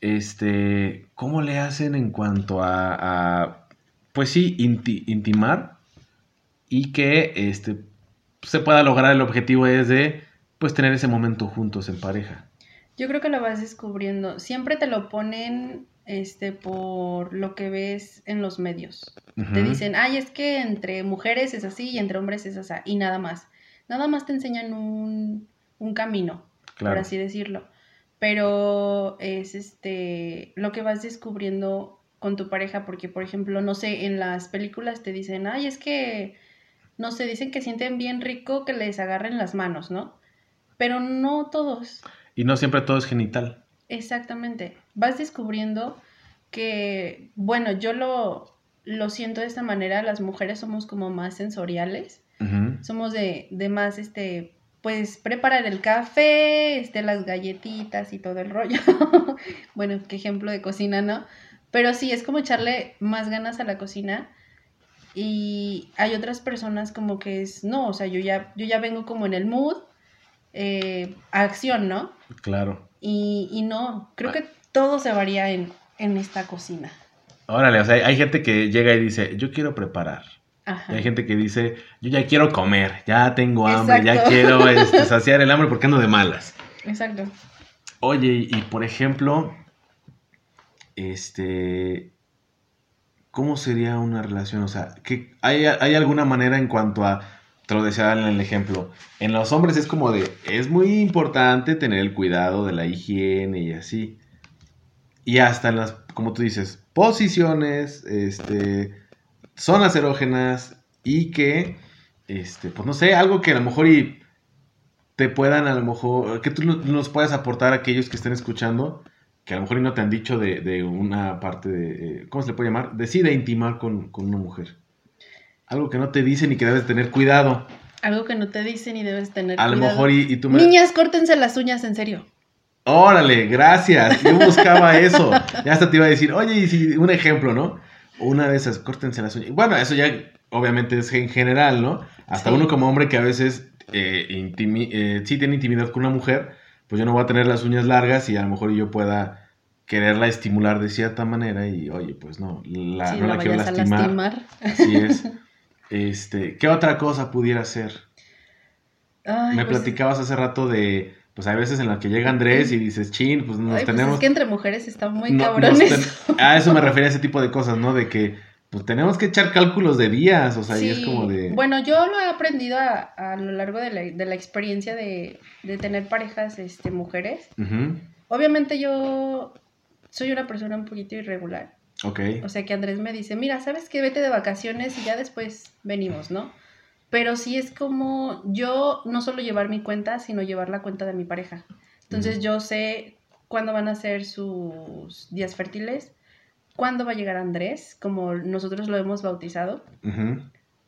este, ¿cómo le hacen en cuanto a, a, pues sí, inti- intimar y que, este, se pueda lograr el objetivo es de, pues, tener ese momento juntos en pareja? Yo creo que lo vas descubriendo. Siempre te lo ponen este por lo que ves en los medios. Te dicen, ay, es que entre mujeres es así y entre hombres es así, y nada más. Nada más te enseñan un, un camino, Claro. por así decirlo. Pero es este lo que vas descubriendo con tu pareja, porque por ejemplo, no sé, en las películas te dicen, ay, es que, no sé, dicen que sienten bien rico que les agarren las manos, ¿no? Pero no todos. Y no siempre todo es genital. Exactamente. Vas descubriendo que, bueno, yo lo, lo siento de esta manera, las mujeres somos como más sensoriales, somos de, de más, este, pues preparar el café, este, las galletitas y todo el rollo. bueno, qué ejemplo de cocina, ¿no? Pero sí, es como echarle más ganas a la cocina. Y hay otras personas como que es, no, o sea, yo ya, yo ya vengo como en el mood, eh, acción, ¿no? Claro. Y, y no, creo que todo se varía en, en esta cocina. Órale, o sea, hay- gente que llega y dice, yo quiero preparar. Ajá. Y hay gente que dice, yo ya quiero comer, ya tengo hambre, ya quiero este, saciar el hambre porque ando de malas. Exacto. Oye, y, y por ejemplo, este, ¿cómo sería una relación? O sea, ¿qué, hay, ¿hay alguna manera en cuanto a, te lo decía en el ejemplo, en los hombres es como de, es muy importante tener el cuidado de la higiene y así. Y hasta en las, como tú dices, posiciones, este, zonas erógenas y que, este, pues no sé, algo que a lo mejor y te puedan, a lo mejor, que tú no- nos puedas aportar a aquellos que estén escuchando, que a lo mejor y no te han dicho de, de una parte de, eh, ¿cómo se le puede llamar? Decide intimar con, con una mujer. Algo que no te dicen y que debes tener cuidado. Algo que no te dicen y debes tener A lo cuidado. mejor y, y tú me... Niñas, córtense las uñas, en serio. Órale, gracias. Yo buscaba eso. Ya hasta te iba a decir, oye, y si un ejemplo, ¿no? Una de esas, córtense las uñas. Bueno, eso ya obviamente es en general, ¿no? Hasta Sí. uno como hombre que a veces eh, intimi- eh, sí tiene intimidad con una mujer, pues yo no voy a tener las uñas largas y a lo mejor yo pueda quererla estimular de cierta manera y, oye, pues no, la, si no la la quiero lastimar. lastimar. Así es. Este, ¿qué otra cosa pudiera ser? Ay, Me pues, platicabas hace rato de, pues hay veces en las que llega Andrés y dices, chin, pues nos ay, pues tenemos es que entre mujeres está muy no- A eso me refería ese tipo de cosas, ¿no? De que pues tenemos que echar cálculos de días, o sea, y es Sí, como de... Bueno, yo lo he aprendido a, a lo largo de la, de la experiencia de, de tener parejas este, mujeres. Obviamente yo soy una persona un poquito irregular. Ok, O sea que Andrés me dice, mira, ¿sabes qué? Vete de vacaciones y ya después venimos, ¿no? Pero sí es como yo no solo llevar mi cuenta, sino llevar la cuenta de mi pareja. Entonces yo sé cuándo van a ser sus días fértiles, cuándo va a llegar Andrés, como nosotros lo hemos bautizado.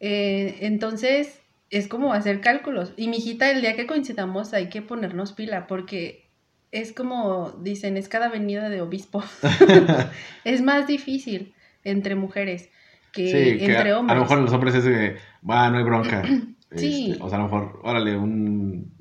Eh, entonces es como hacer cálculos. Y mi hijita, el día que coincidamos hay que ponernos pila porque es como dicen, es cada venida de obispo. es más difícil entre mujeres que Sí, que entre a, a hombres. lo mejor los hombres es de, va, no hay bronca. Sí. Este, o sea, a lo mejor, órale, un-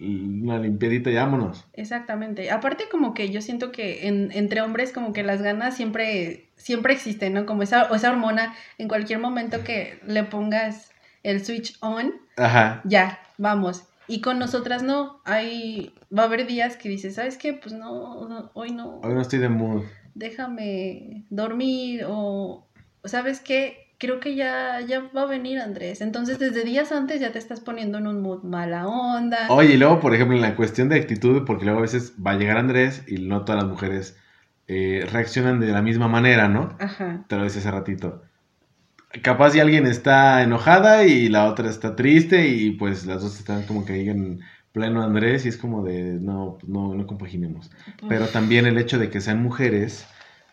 una limpiadita y vámonos. Exactamente. Aparte como que yo siento que en- entre hombres como que las ganas siempre, siempre existen, ¿no? Como esa, esa hormona, en cualquier momento que le pongas el switch on, Ajá, ya, vamos. Y con nosotras no, hay, va a haber días que dices, ¿sabes qué? Pues no, no, hoy no, hoy no estoy de mood. déjame dormir o, ¿sabes qué? Creo que ya, ya va a venir Andrés. Entonces desde días antes ya te estás poniendo en un mood mala onda. Oye, y luego, por ejemplo, en la cuestión de actitud, porque luego a veces va a llegar Andrés y no todas las mujeres eh, reaccionan de la misma manera, ¿no? Ajá. Te lo decía hace ratito. capaz si alguien está enojada y la otra está triste y pues las dos están como que ahí en pleno Andrés y es como de no, no, no compaginemos. Pero también el hecho de que sean mujeres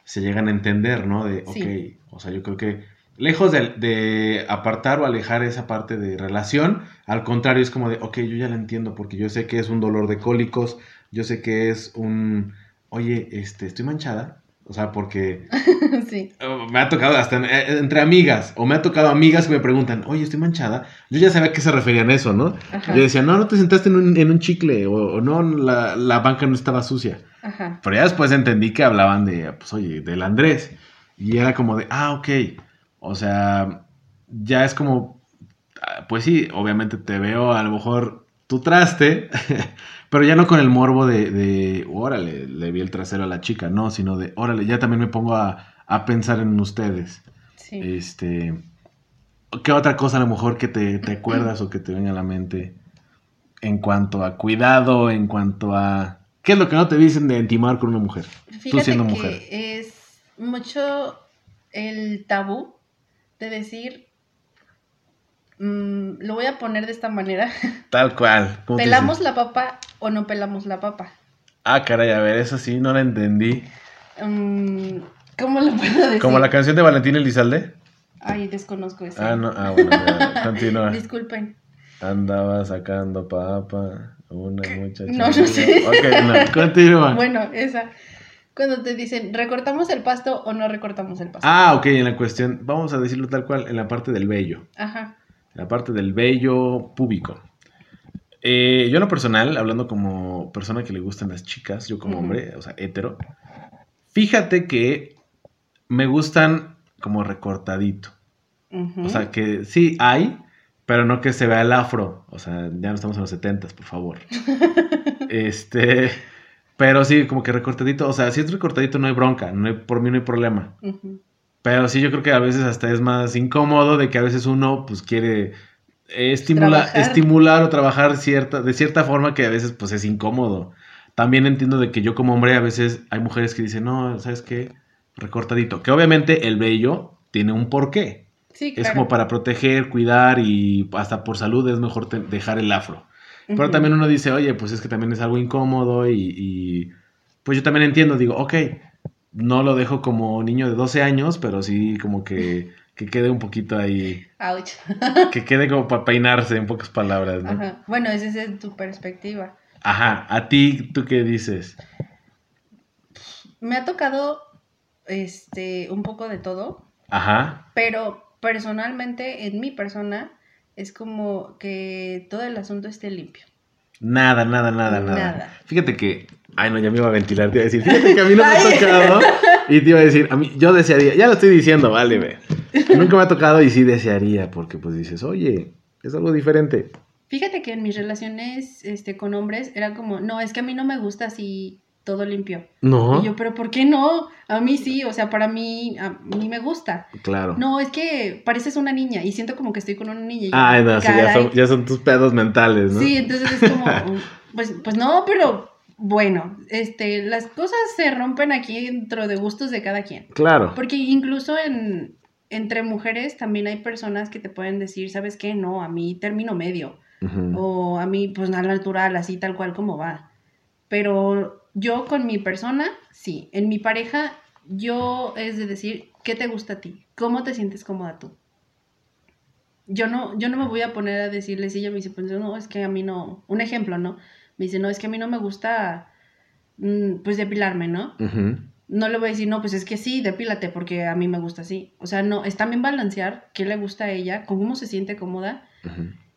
se llegan a entender, ¿no? De, ok, Sí. o sea, yo creo que lejos de, de apartar o alejar esa parte de relación, al contrario, es como de, ok, yo ya la entiendo porque yo sé que es un dolor de cólicos, yo sé que es un, oye, este, estoy manchada, o sea, porque sí. Oh, Me ha tocado hasta eh, entre amigas, o me ha tocado amigas que me preguntan, oye, estoy manchada. Yo ya sabía a qué se referían eso, ¿no? Ajá. Yo decía, no, no te sentaste en un, en un chicle, o, o no, la, la banca no estaba sucia. Ajá. Pero ya después entendí que hablaban de, pues, oye, del Andrés. Y era como de, ah, ok. O sea, ya es como, ah, pues sí, obviamente te veo a lo mejor tu traste, pero ya no con el morbo de, de, órale, le vi el trasero a la chica, no, sino de, órale, ya también me pongo a, a pensar en ustedes. Sí. Este, ¿qué otra cosa a lo mejor que te, te acuerdas o que te venga a la mente en cuanto a cuidado, en cuanto a... ¿Qué es lo que no te dicen de intimar con una mujer? Fíjate siendo que mujer. es mucho el tabú de decir, mm, lo voy a poner de esta manera, Tal cual. ¿Cómo te ¿pelamos la papa o no pelamos la papa? Ah, caray, a ver, eso sí, no la entendí. Mm, ¿Cómo lo puedo decir? ¿Como la canción de Valentín Elizalde? Ay, desconozco eso. Ah, no, ah, bueno, ya, continúa. Disculpen. Andaba sacando papa, una muchacha. No, no sé. Ok, no, continúa. Bueno, esa. Cuando te dicen, ¿recortamos el pasto o no recortamos el pasto? Ah, ok, en la cuestión, vamos a decirlo tal cual, en la parte del vello. Ajá. la parte del vello púbico. Eh, yo en lo personal, hablando como persona que le gustan las chicas, yo como hombre, o sea, hetero, fíjate que me gustan como recortadito. O sea, que sí hay, pero no que se vea el afro. O sea, ya no estamos en los setentas, por favor. este, pero sí, como que recortadito. O sea, si es recortadito no hay bronca, no hay, por mí no hay problema. Pero sí, yo creo que a veces hasta es más incómodo de que a veces uno pues quiere estimula- estimular o trabajar cierta, de cierta forma que a veces pues es incómodo. También entiendo de que yo como hombre a veces hay mujeres que dicen, no, ¿sabes qué? Recortadito. Que obviamente el vello tiene un porqué. Sí, Es claro. como para proteger, cuidar y hasta por salud es mejor dejar el afro. Pero también uno dice, oye, pues es que también es algo incómodo y, y, pues yo también entiendo, digo, ok, no lo dejo como niño de 12 años, pero sí como que, que quede un poquito ahí, Ouch. que quede como para peinarse, en pocas palabras, ¿no? Ajá. Ajá. Bueno, esa es tu perspectiva. a ti, ¿tú qué dices? Me ha tocado este un poco de todo, Ajá, pero personalmente en mi persona es como que todo el asunto esté limpio. nada, nada, nada, nada. Nada. Fíjate que, ay no, ya me iba a ventilar, te iba a decir, fíjate que a mí no me ha tocado, y te iba a decir, a mí, yo desearía, ya lo estoy diciendo, vale, ve. Nunca me ha tocado y sí desearía, porque pues dices, oye, es algo diferente. Fíjate que en mis relaciones este, con hombres era como, no, es que a mí no me gusta así todo limpio. No, Y yo, pero ¿por qué no? A mí sí, o sea, para mí, a mí me gusta. claro. No, es que pareces una niña y siento como que estoy con una niña. Ay, no, sí, ya son, ya son tus pedos mentales, ¿no? Sí, entonces es como, pues, pues no, pero bueno, este, las cosas se rompen aquí dentro de gustos de cada quien. Claro. Porque incluso en, entre mujeres también hay personas que te pueden decir, ¿sabes qué? No, a mí término medio. O a mí, pues nada natural, así tal cual como va. Pero yo con mi persona, sí. En mi pareja, yo es de decir, ¿qué te gusta a ti? ¿Cómo te sientes cómoda tú? Yo no, yo no me voy a poner a decirle si ella me dice, pues no, es que a mí no. Un ejemplo, ¿no? Me dice, no, es que a mí no me gusta, mm, pues depilarme, ¿no? No le voy a decir, no, pues es que sí, depílate, porque a mí me gusta así. O sea, no, es también balancear qué le gusta a ella, cómo se siente cómoda.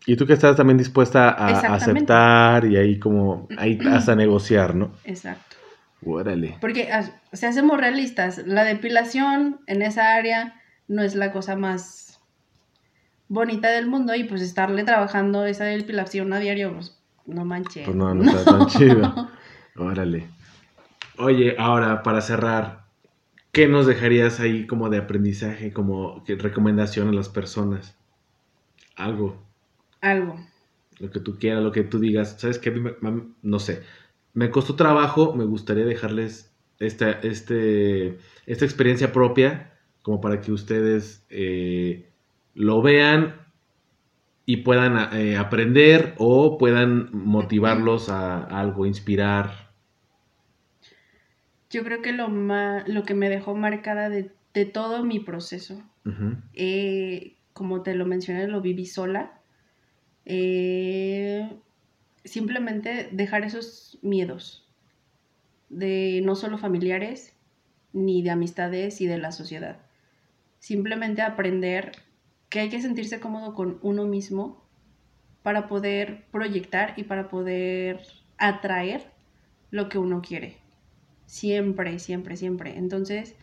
Y tú que estás también dispuesta a aceptar y ahí como, ahí hasta negociar, ¿no? Exacto. Órale. Porque, as- o sea, seamos realistas, la depilación en esa área no es la cosa más bonita del mundo y pues estarle trabajando esa depilación a diario, pues no manches. Pues no, no está tan chido. Órale. Oye, ahora para cerrar, ¿qué nos dejarías ahí como de aprendizaje, como recomendación a las personas? Algo, Algo. lo que tú quieras, lo que tú digas. ¿Sabes qué? No sé. Me costó trabajo, me gustaría dejarles esta, este, esta experiencia propia como para que ustedes eh, lo vean y puedan eh, aprender o puedan motivarlos a, a algo, inspirar. Yo creo que lo, ma- lo que me dejó marcada de, de todo mi proceso, eh, como te lo mencioné, lo viví sola. Eh, simplemente dejar esos miedos de no solo familiares, ni de amistades y de la sociedad. Simplemente aprender que hay que sentirse cómodo con uno mismo para poder proyectar y para poder atraer lo que uno quiere. Siempre, siempre, siempre. Entonces,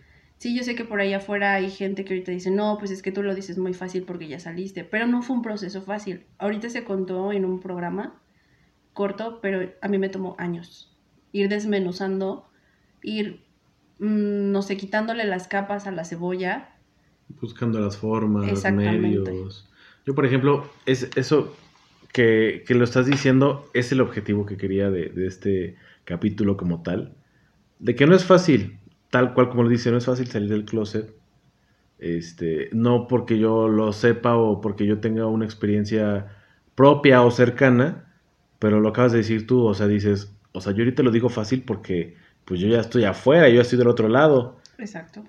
sí, yo sé que por allá afuera hay gente que ahorita dice, no, pues es que tú lo dices muy fácil porque ya saliste, pero no fue un proceso fácil. Ahorita se contó en un programa corto, pero a mí me tomó años. Ir desmenuzando, ir, mm, no sé, quitándole las capas a la cebolla. Buscando las formas, medios. Yo, por ejemplo, es eso que, que lo estás diciendo es el objetivo que quería de, de este capítulo como tal. De que no es fácil, tal cual como lo dice, no es fácil salir del closet. Este, no porque yo lo sepa o porque yo tenga una experiencia propia o cercana, pero lo acabas de decir tú, o sea, dices, o sea, yo ahorita lo digo fácil porque pues yo ya estoy afuera, yo ya estoy del otro lado Exacto.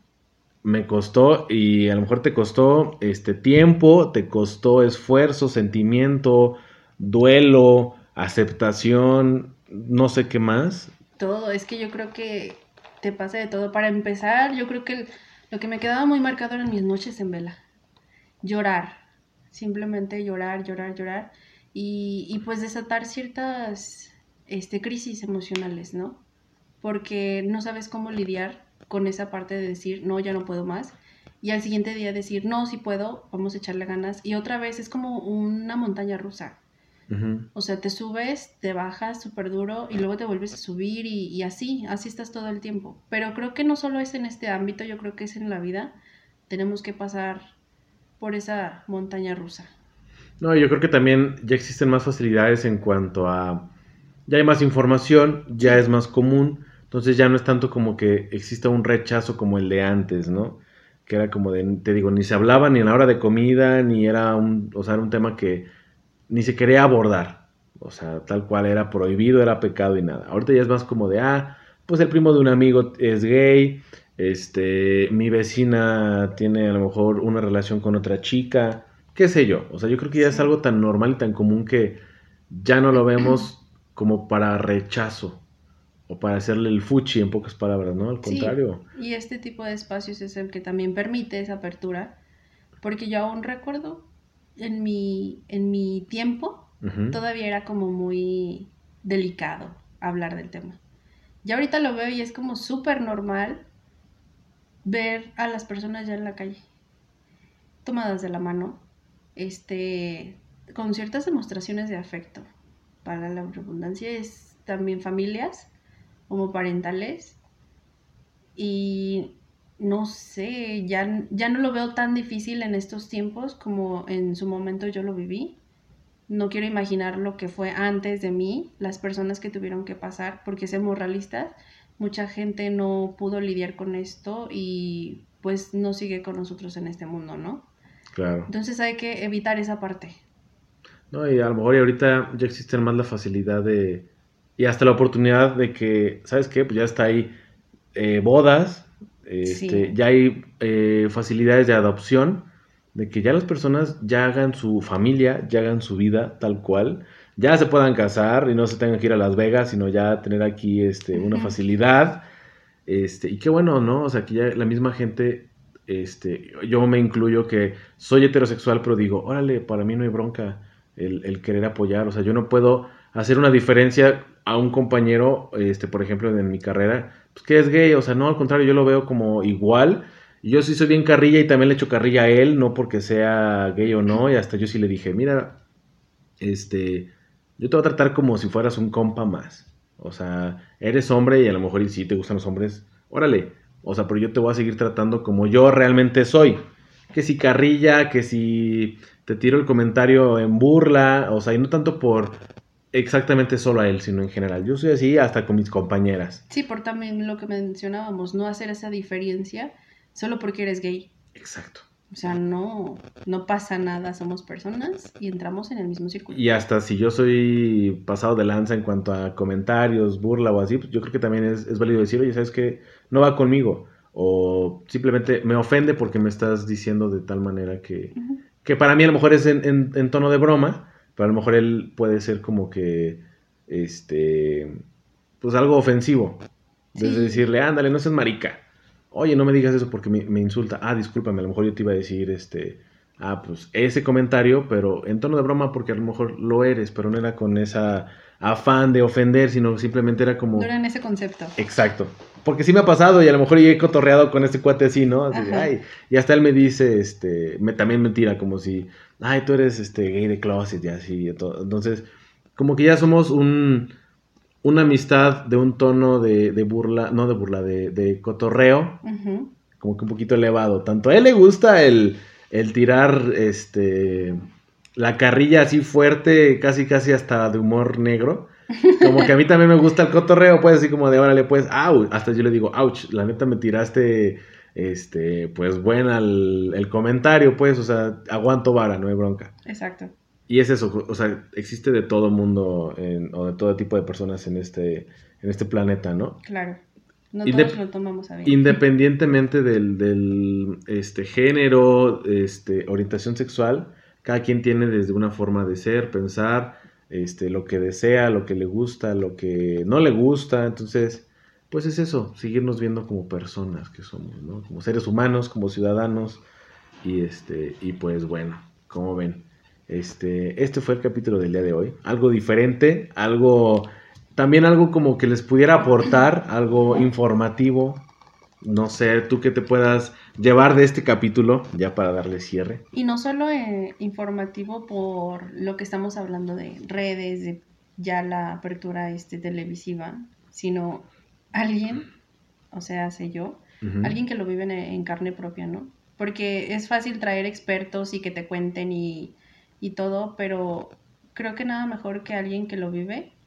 me costó y a lo mejor te costó este tiempo, te costó esfuerzo, sentimiento, duelo, aceptación, no sé qué más. Todo, es que yo creo que te pasa de todo. Para empezar, yo creo que lo que me quedaba muy marcado eran mis noches en vela. Llorar, simplemente llorar, llorar, llorar. Y, y pues desatar ciertas este, crisis emocionales, ¿no? Porque no sabes cómo lidiar con esa parte de decir, no, ya no puedo más. Y al siguiente día decir, no, sí puedo, vamos a echarle ganas. Y otra vez es como una montaña rusa. O sea, te subes, te bajas súper duro y luego te vuelves a subir y, y así, así estás todo el tiempo. Pero creo que no solo es en este ámbito, yo creo que es en la vida. Tenemos que pasar por esa montaña rusa. No, yo creo que también ya existen más facilidades en cuanto a... Ya hay más información, ya es más común, entonces ya no es tanto como que exista un rechazo como el de antes, ¿no? Que era como de, te digo, ni se hablaba ni en la hora de comida, ni era un, o sea, era un tema que ni se quería abordar. O sea, tal cual era prohibido, era pecado y nada. Ahorita ya es más como de, ah, pues el primo de un amigo es gay, este, mi vecina tiene a lo mejor una relación con otra chica, qué sé yo. O sea, yo creo que ya es algo tan normal y tan común que ya no lo vemos como para rechazo o para hacerle el fuchi en pocas palabras, ¿no? Al Sí. contrario. Y este tipo de espacios es el que también permite esa apertura. Porque yo aún recuerdo en mi, en mi tiempo, todavía era como muy delicado hablar del tema. Ya ahorita lo veo y es como súper normal ver a las personas ya en la calle, tomadas de la mano, este, con ciertas demostraciones de afecto. Para la redundancia es también familias homoparentales y no sé, ya, ya no lo veo tan difícil en estos tiempos como en su momento yo lo viví no quiero imaginar lo que fue antes de mí, las personas que tuvieron que pasar, porque seamos realistas, mucha gente no pudo lidiar con esto y pues no sigue con nosotros en este mundo, ¿no? Claro. Entonces hay que evitar esa parte. No, y a lo mejor y ahorita ya existen más la facilidad de. Y hasta la oportunidad de que, ¿sabes qué? Pues ya está ahí eh, bodas, este, Sí. ya hay eh, facilidades de adopción, de que ya las personas ya hagan su familia, ya hagan su vida tal cual, ya se puedan casar y no se tengan que ir a Las Vegas, sino ya tener aquí este, una facilidad. Este, y qué bueno, ¿no? O sea, que ya la misma gente, este, yo me incluyo que soy heterosexual, pero digo, órale, para mí no hay bronca el, el querer apoyar. O sea, yo no puedo hacer una diferencia a un compañero, este, por ejemplo, en mi carrera, pues que es gay. O sea, no, al contrario, yo lo veo como igual. Yo sí soy bien carrilla y también le echo carrilla a él, no porque sea gay o no. Y hasta yo sí le dije, mira, este, yo te voy a tratar como si fueras un compa más. O sea, eres hombre y a lo mejor y sí te gustan los hombres, órale. O sea, pero yo te voy a seguir tratando como yo realmente soy. Que si carrilla, que si te tiro el comentario en burla, o sea, y no tanto por exactamente solo a él, sino en general. Yo soy así hasta con mis compañeras. Sí, por también lo que mencionábamos, no hacer esa diferencia solo porque eres gay. Exacto. O sea, no, no pasa nada, somos personas y entramos en el mismo círculo. Y hasta si yo soy pasado de lanza en cuanto a comentarios, burla o así, pues yo creo que también es, es válido decir, oye, ¿sabes qué? No va conmigo. O simplemente me ofende porque me estás diciendo de tal manera que, que para mí a lo mejor es en, en- en tono de broma, pero a lo mejor él puede ser como que, este, pues algo ofensivo. Desde Sí. decirle, ándale, no seas marica. Oye, no me digas eso porque me, me insulta. Ah, discúlpame, a lo mejor yo te iba a decir, este, ah, pues ese comentario, pero en tono de broma porque a lo mejor lo eres, pero no era con esa afán de ofender, sino simplemente era como... No era en ese concepto. Exacto. Porque sí me ha pasado y a lo mejor yo he cotorreado con este cuate así, ¿no? Así Ajá. ay, y hasta él me dice, este, me, también me tira como si, ay, tú eres este gay de closet y así. y todo. Entonces, como que ya somos un, una amistad de un tono de, de burla, no de burla, de, de cotorreo, como que un poquito elevado. Tanto a él le gusta el, el tirar, este, la carrilla así fuerte, casi, casi hasta de humor negro. Como que a mí también me gusta el cotorreo, pues así como de órale, pues, au, hasta yo le digo, ouch, la neta me tiraste, este, pues buena el, el comentario, pues, o sea, aguanto vara, no hay bronca. Exacto. Y es eso, o sea, existe de todo mundo en- o de todo tipo de personas en este, en este planeta, ¿no? Claro. No todos lo tomamos a bien. Independientemente del, del este, género, este, orientación sexual, cada quien tiene desde una forma de ser, pensar, este, lo que desea, lo que le gusta, lo que no le gusta. Entonces, pues es eso, seguirnos viendo como personas que somos, ¿no? Como seres humanos, como ciudadanos. Y este, y pues bueno, como ven. Este, este fue el capítulo del día de hoy. Algo diferente, algo también algo como que les pudiera aportar, algo informativo. No sé, tú que te puedas llevar de este capítulo, ya para darle cierre. Y no solo eh, informativo por lo que estamos hablando de redes, de ya la apertura este, televisiva, sino alguien, o sea, sé yo, alguien que lo vive en, en carne propia, ¿no? Porque es fácil traer expertos y que te cuenten y, y todo, pero creo que nada mejor que alguien que lo vive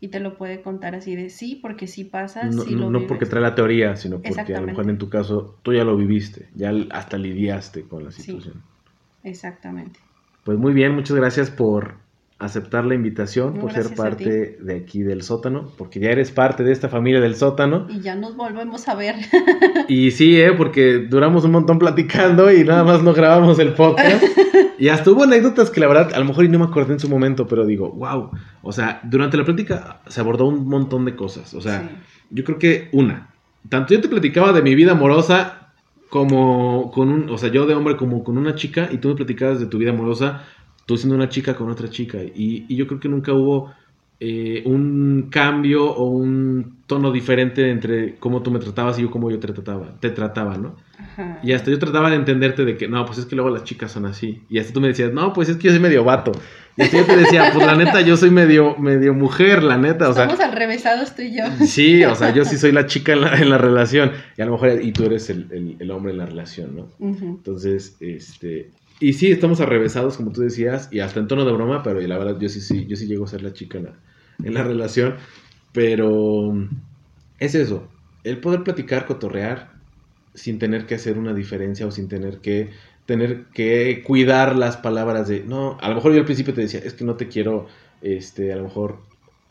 y te lo puede contar así de sí, porque sí pasa, No, sí lo no vives. porque trae la teoría, sino porque a lo mejor en tu caso tú ya lo viviste, ya hasta lidiaste con la Sí. situación. Exactamente. Pues muy bien, muchas gracias por aceptar la invitación, No, por ser parte de aquí del sótano, porque ya eres parte de esta familia del sótano. Y ya nos volvemos a ver. Y sí, ¿eh? porque duramos un montón platicando y nada más no grabamos el podcast. Y hasta hubo anécdotas que la verdad, a lo mejor y no me acordé en su momento, pero digo, wow. O sea, durante la plática se abordó un montón de cosas. O sea, Sí. yo creo que una, tanto yo te platicaba de mi vida amorosa como con un, o sea, yo de hombre como con una chica y tú me platicabas de tu vida amorosa, tú siendo una chica con otra chica. Y, y yo creo que nunca hubo eh, un cambio o un tono diferente entre cómo tú me tratabas y yo cómo yo te trataba, te trataba, ¿no? Ajá. Y hasta yo trataba de entenderte de que, no, pues es que luego las chicas son así. Y hasta tú me decías, no, pues es que yo soy medio vato. Y hasta yo te decía, pues la neta, yo soy medio, medio mujer, la neta. O sea, Estamos al revésados tú y yo. sí, o sea, yo sí soy la chica en la, en la relación. Y a lo mejor, y tú eres el, el- el hombre en la relación, ¿no? Entonces, este... Y sí, estamos arrevesados, como tú decías, y hasta en tono de broma, pero la verdad yo sí, sí, yo sí llego a ser la chica en la, en la relación. Pero es eso, el poder platicar, cotorrear, sin tener que hacer una diferencia o sin tener que tener que cuidar las palabras de, no, a lo mejor yo al principio te decía, es que no te quiero, este, a lo mejor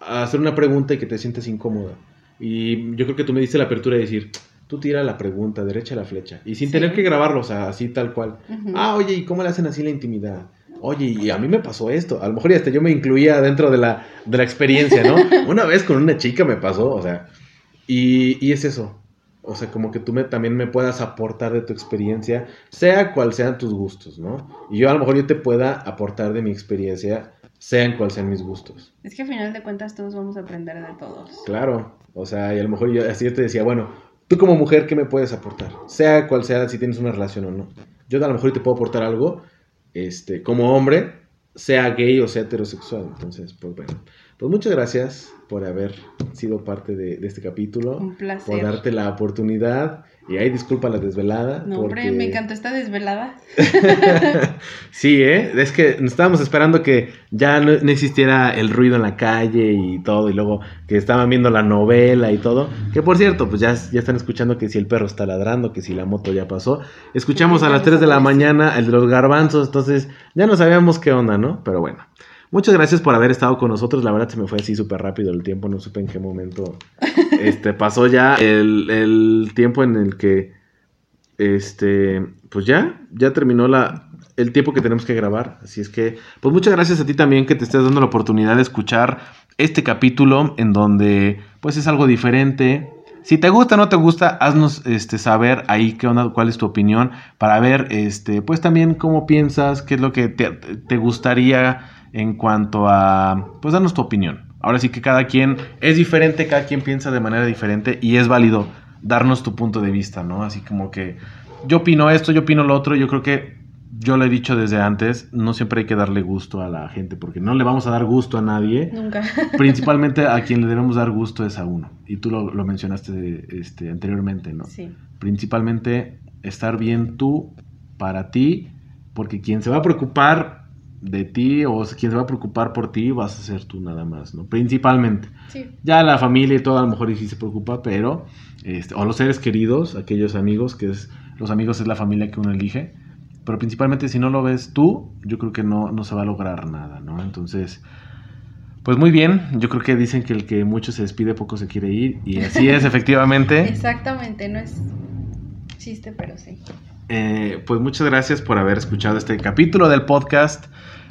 hacer una pregunta y que te sientas incómoda. Y yo creo que tú me diste la apertura de decir, tú tira la pregunta, derecha la flecha, y sin Sí. tener que grabarlo, o sea, así tal cual. Ujú. Ah, oye, ¿y cómo le hacen así la intimidad? Oye, y a mí me pasó esto. A lo mejor hasta yo me incluía dentro de la, de la experiencia, ¿no? Una vez con una chica me pasó, o sea, y, y es eso. O sea, como que tú me, también me puedas aportar de tu experiencia, sea cual sean tus gustos, ¿no? Y yo a lo mejor yo te pueda aportar de mi experiencia, sean cual sean mis gustos. Es que al final de cuentas todos vamos a aprender de todos. Claro, o sea, y a lo mejor yo así yo te decía, bueno, tú como mujer, ¿qué me puedes aportar? Sea cual sea, si tienes una relación o no. Yo a lo mejor te puedo aportar algo, este, como hombre, sea gay o sea heterosexual. Entonces, pues bueno, pues muchas gracias por haber sido parte de, de este capítulo, Un por placer. darte la oportunidad Y ahí disculpa la desvelada. No, hombre, me encantó esta desvelada. sí, ¿eh? Es que estábamos esperando que ya no, existiera el ruido en la calle y todo, y luego que estaban viendo la novela y todo. Que por cierto, pues ya, ya están escuchando que si el perro está ladrando, que si la moto ya pasó. Escuchamos a las 3 de la mañana el de los garbanzos, entonces ya no sabíamos qué onda, ¿no? Pero bueno. Muchas gracias por haber estado con nosotros. La verdad se me fue así súper rápido el tiempo. No supe en qué momento este, pasó ya el, tiempo en el que, este, pues ya, ya terminó la, el tiempo que tenemos que grabar. Así es que, pues muchas gracias a ti también que te estés dando la oportunidad de escuchar este capítulo en donde, pues es algo diferente. Si te gusta o no te gusta, haznos este, saber ahí qué onda, cuál es tu opinión para ver, este, pues también cómo piensas, qué es lo que te, te gustaría en cuanto a, pues danos tu opinión. Ahora sí que cada quien es diferente, cada quien piensa de manera diferente y es válido darnos tu punto de vista, ¿no? Así como que yo opino esto, yo opino lo otro, yo creo que yo lo he dicho desde antes, no siempre hay que darle gusto a la gente porque no le vamos a dar gusto a nadie. Nunca. Principalmente a quien le debemos dar gusto es a uno. Y tú lo, lo mencionaste este, anteriormente, ¿no? Sí. Principalmente estar bien tú para ti, porque quien se va a preocupar de ti o quien se va a preocupar por ti vas a ser tú nada más, ¿no? Principalmente. Sí. Ya la familia y todo a lo mejor sí se preocupa, pero, este, o los seres queridos, aquellos amigos, que es, los amigos es la familia que uno elige, pero principalmente si no lo ves tú, yo creo que no, no se va a lograr nada, ¿no? Entonces, pues muy bien, yo creo que dicen que el que mucho se despide, poco se quiere ir, y así es, efectivamente. Exactamente, no es chiste, pero sí. Eh, pues muchas gracias por haber escuchado este capítulo del podcast.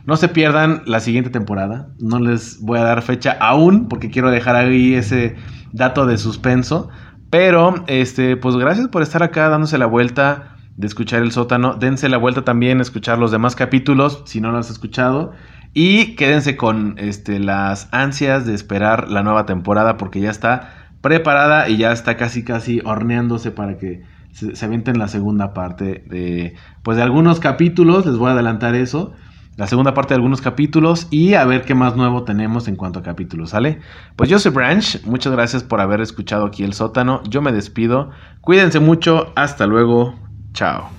No se pierdan la siguiente temporada. No les voy a dar fecha aún porque quiero dejar ahí ese dato de suspenso. Pero, este, pues gracias por estar acá dándose la vuelta de escuchar el sótano. Dense la vuelta también escuchar los demás capítulos si no los has escuchado. Y quédense con este, las ansias de esperar la nueva temporada porque ya está preparada y ya está casi casi horneándose para que se, se avienten la segunda parte de, pues de algunos capítulos. Les voy a adelantar eso la segunda parte de algunos capítulos y a ver qué más nuevo tenemos en cuanto a capítulos, ¿sale? Pues yo soy Branch, muchas gracias por haber escuchado aquí el sótano, yo me despido, cuídense mucho, hasta luego, chao.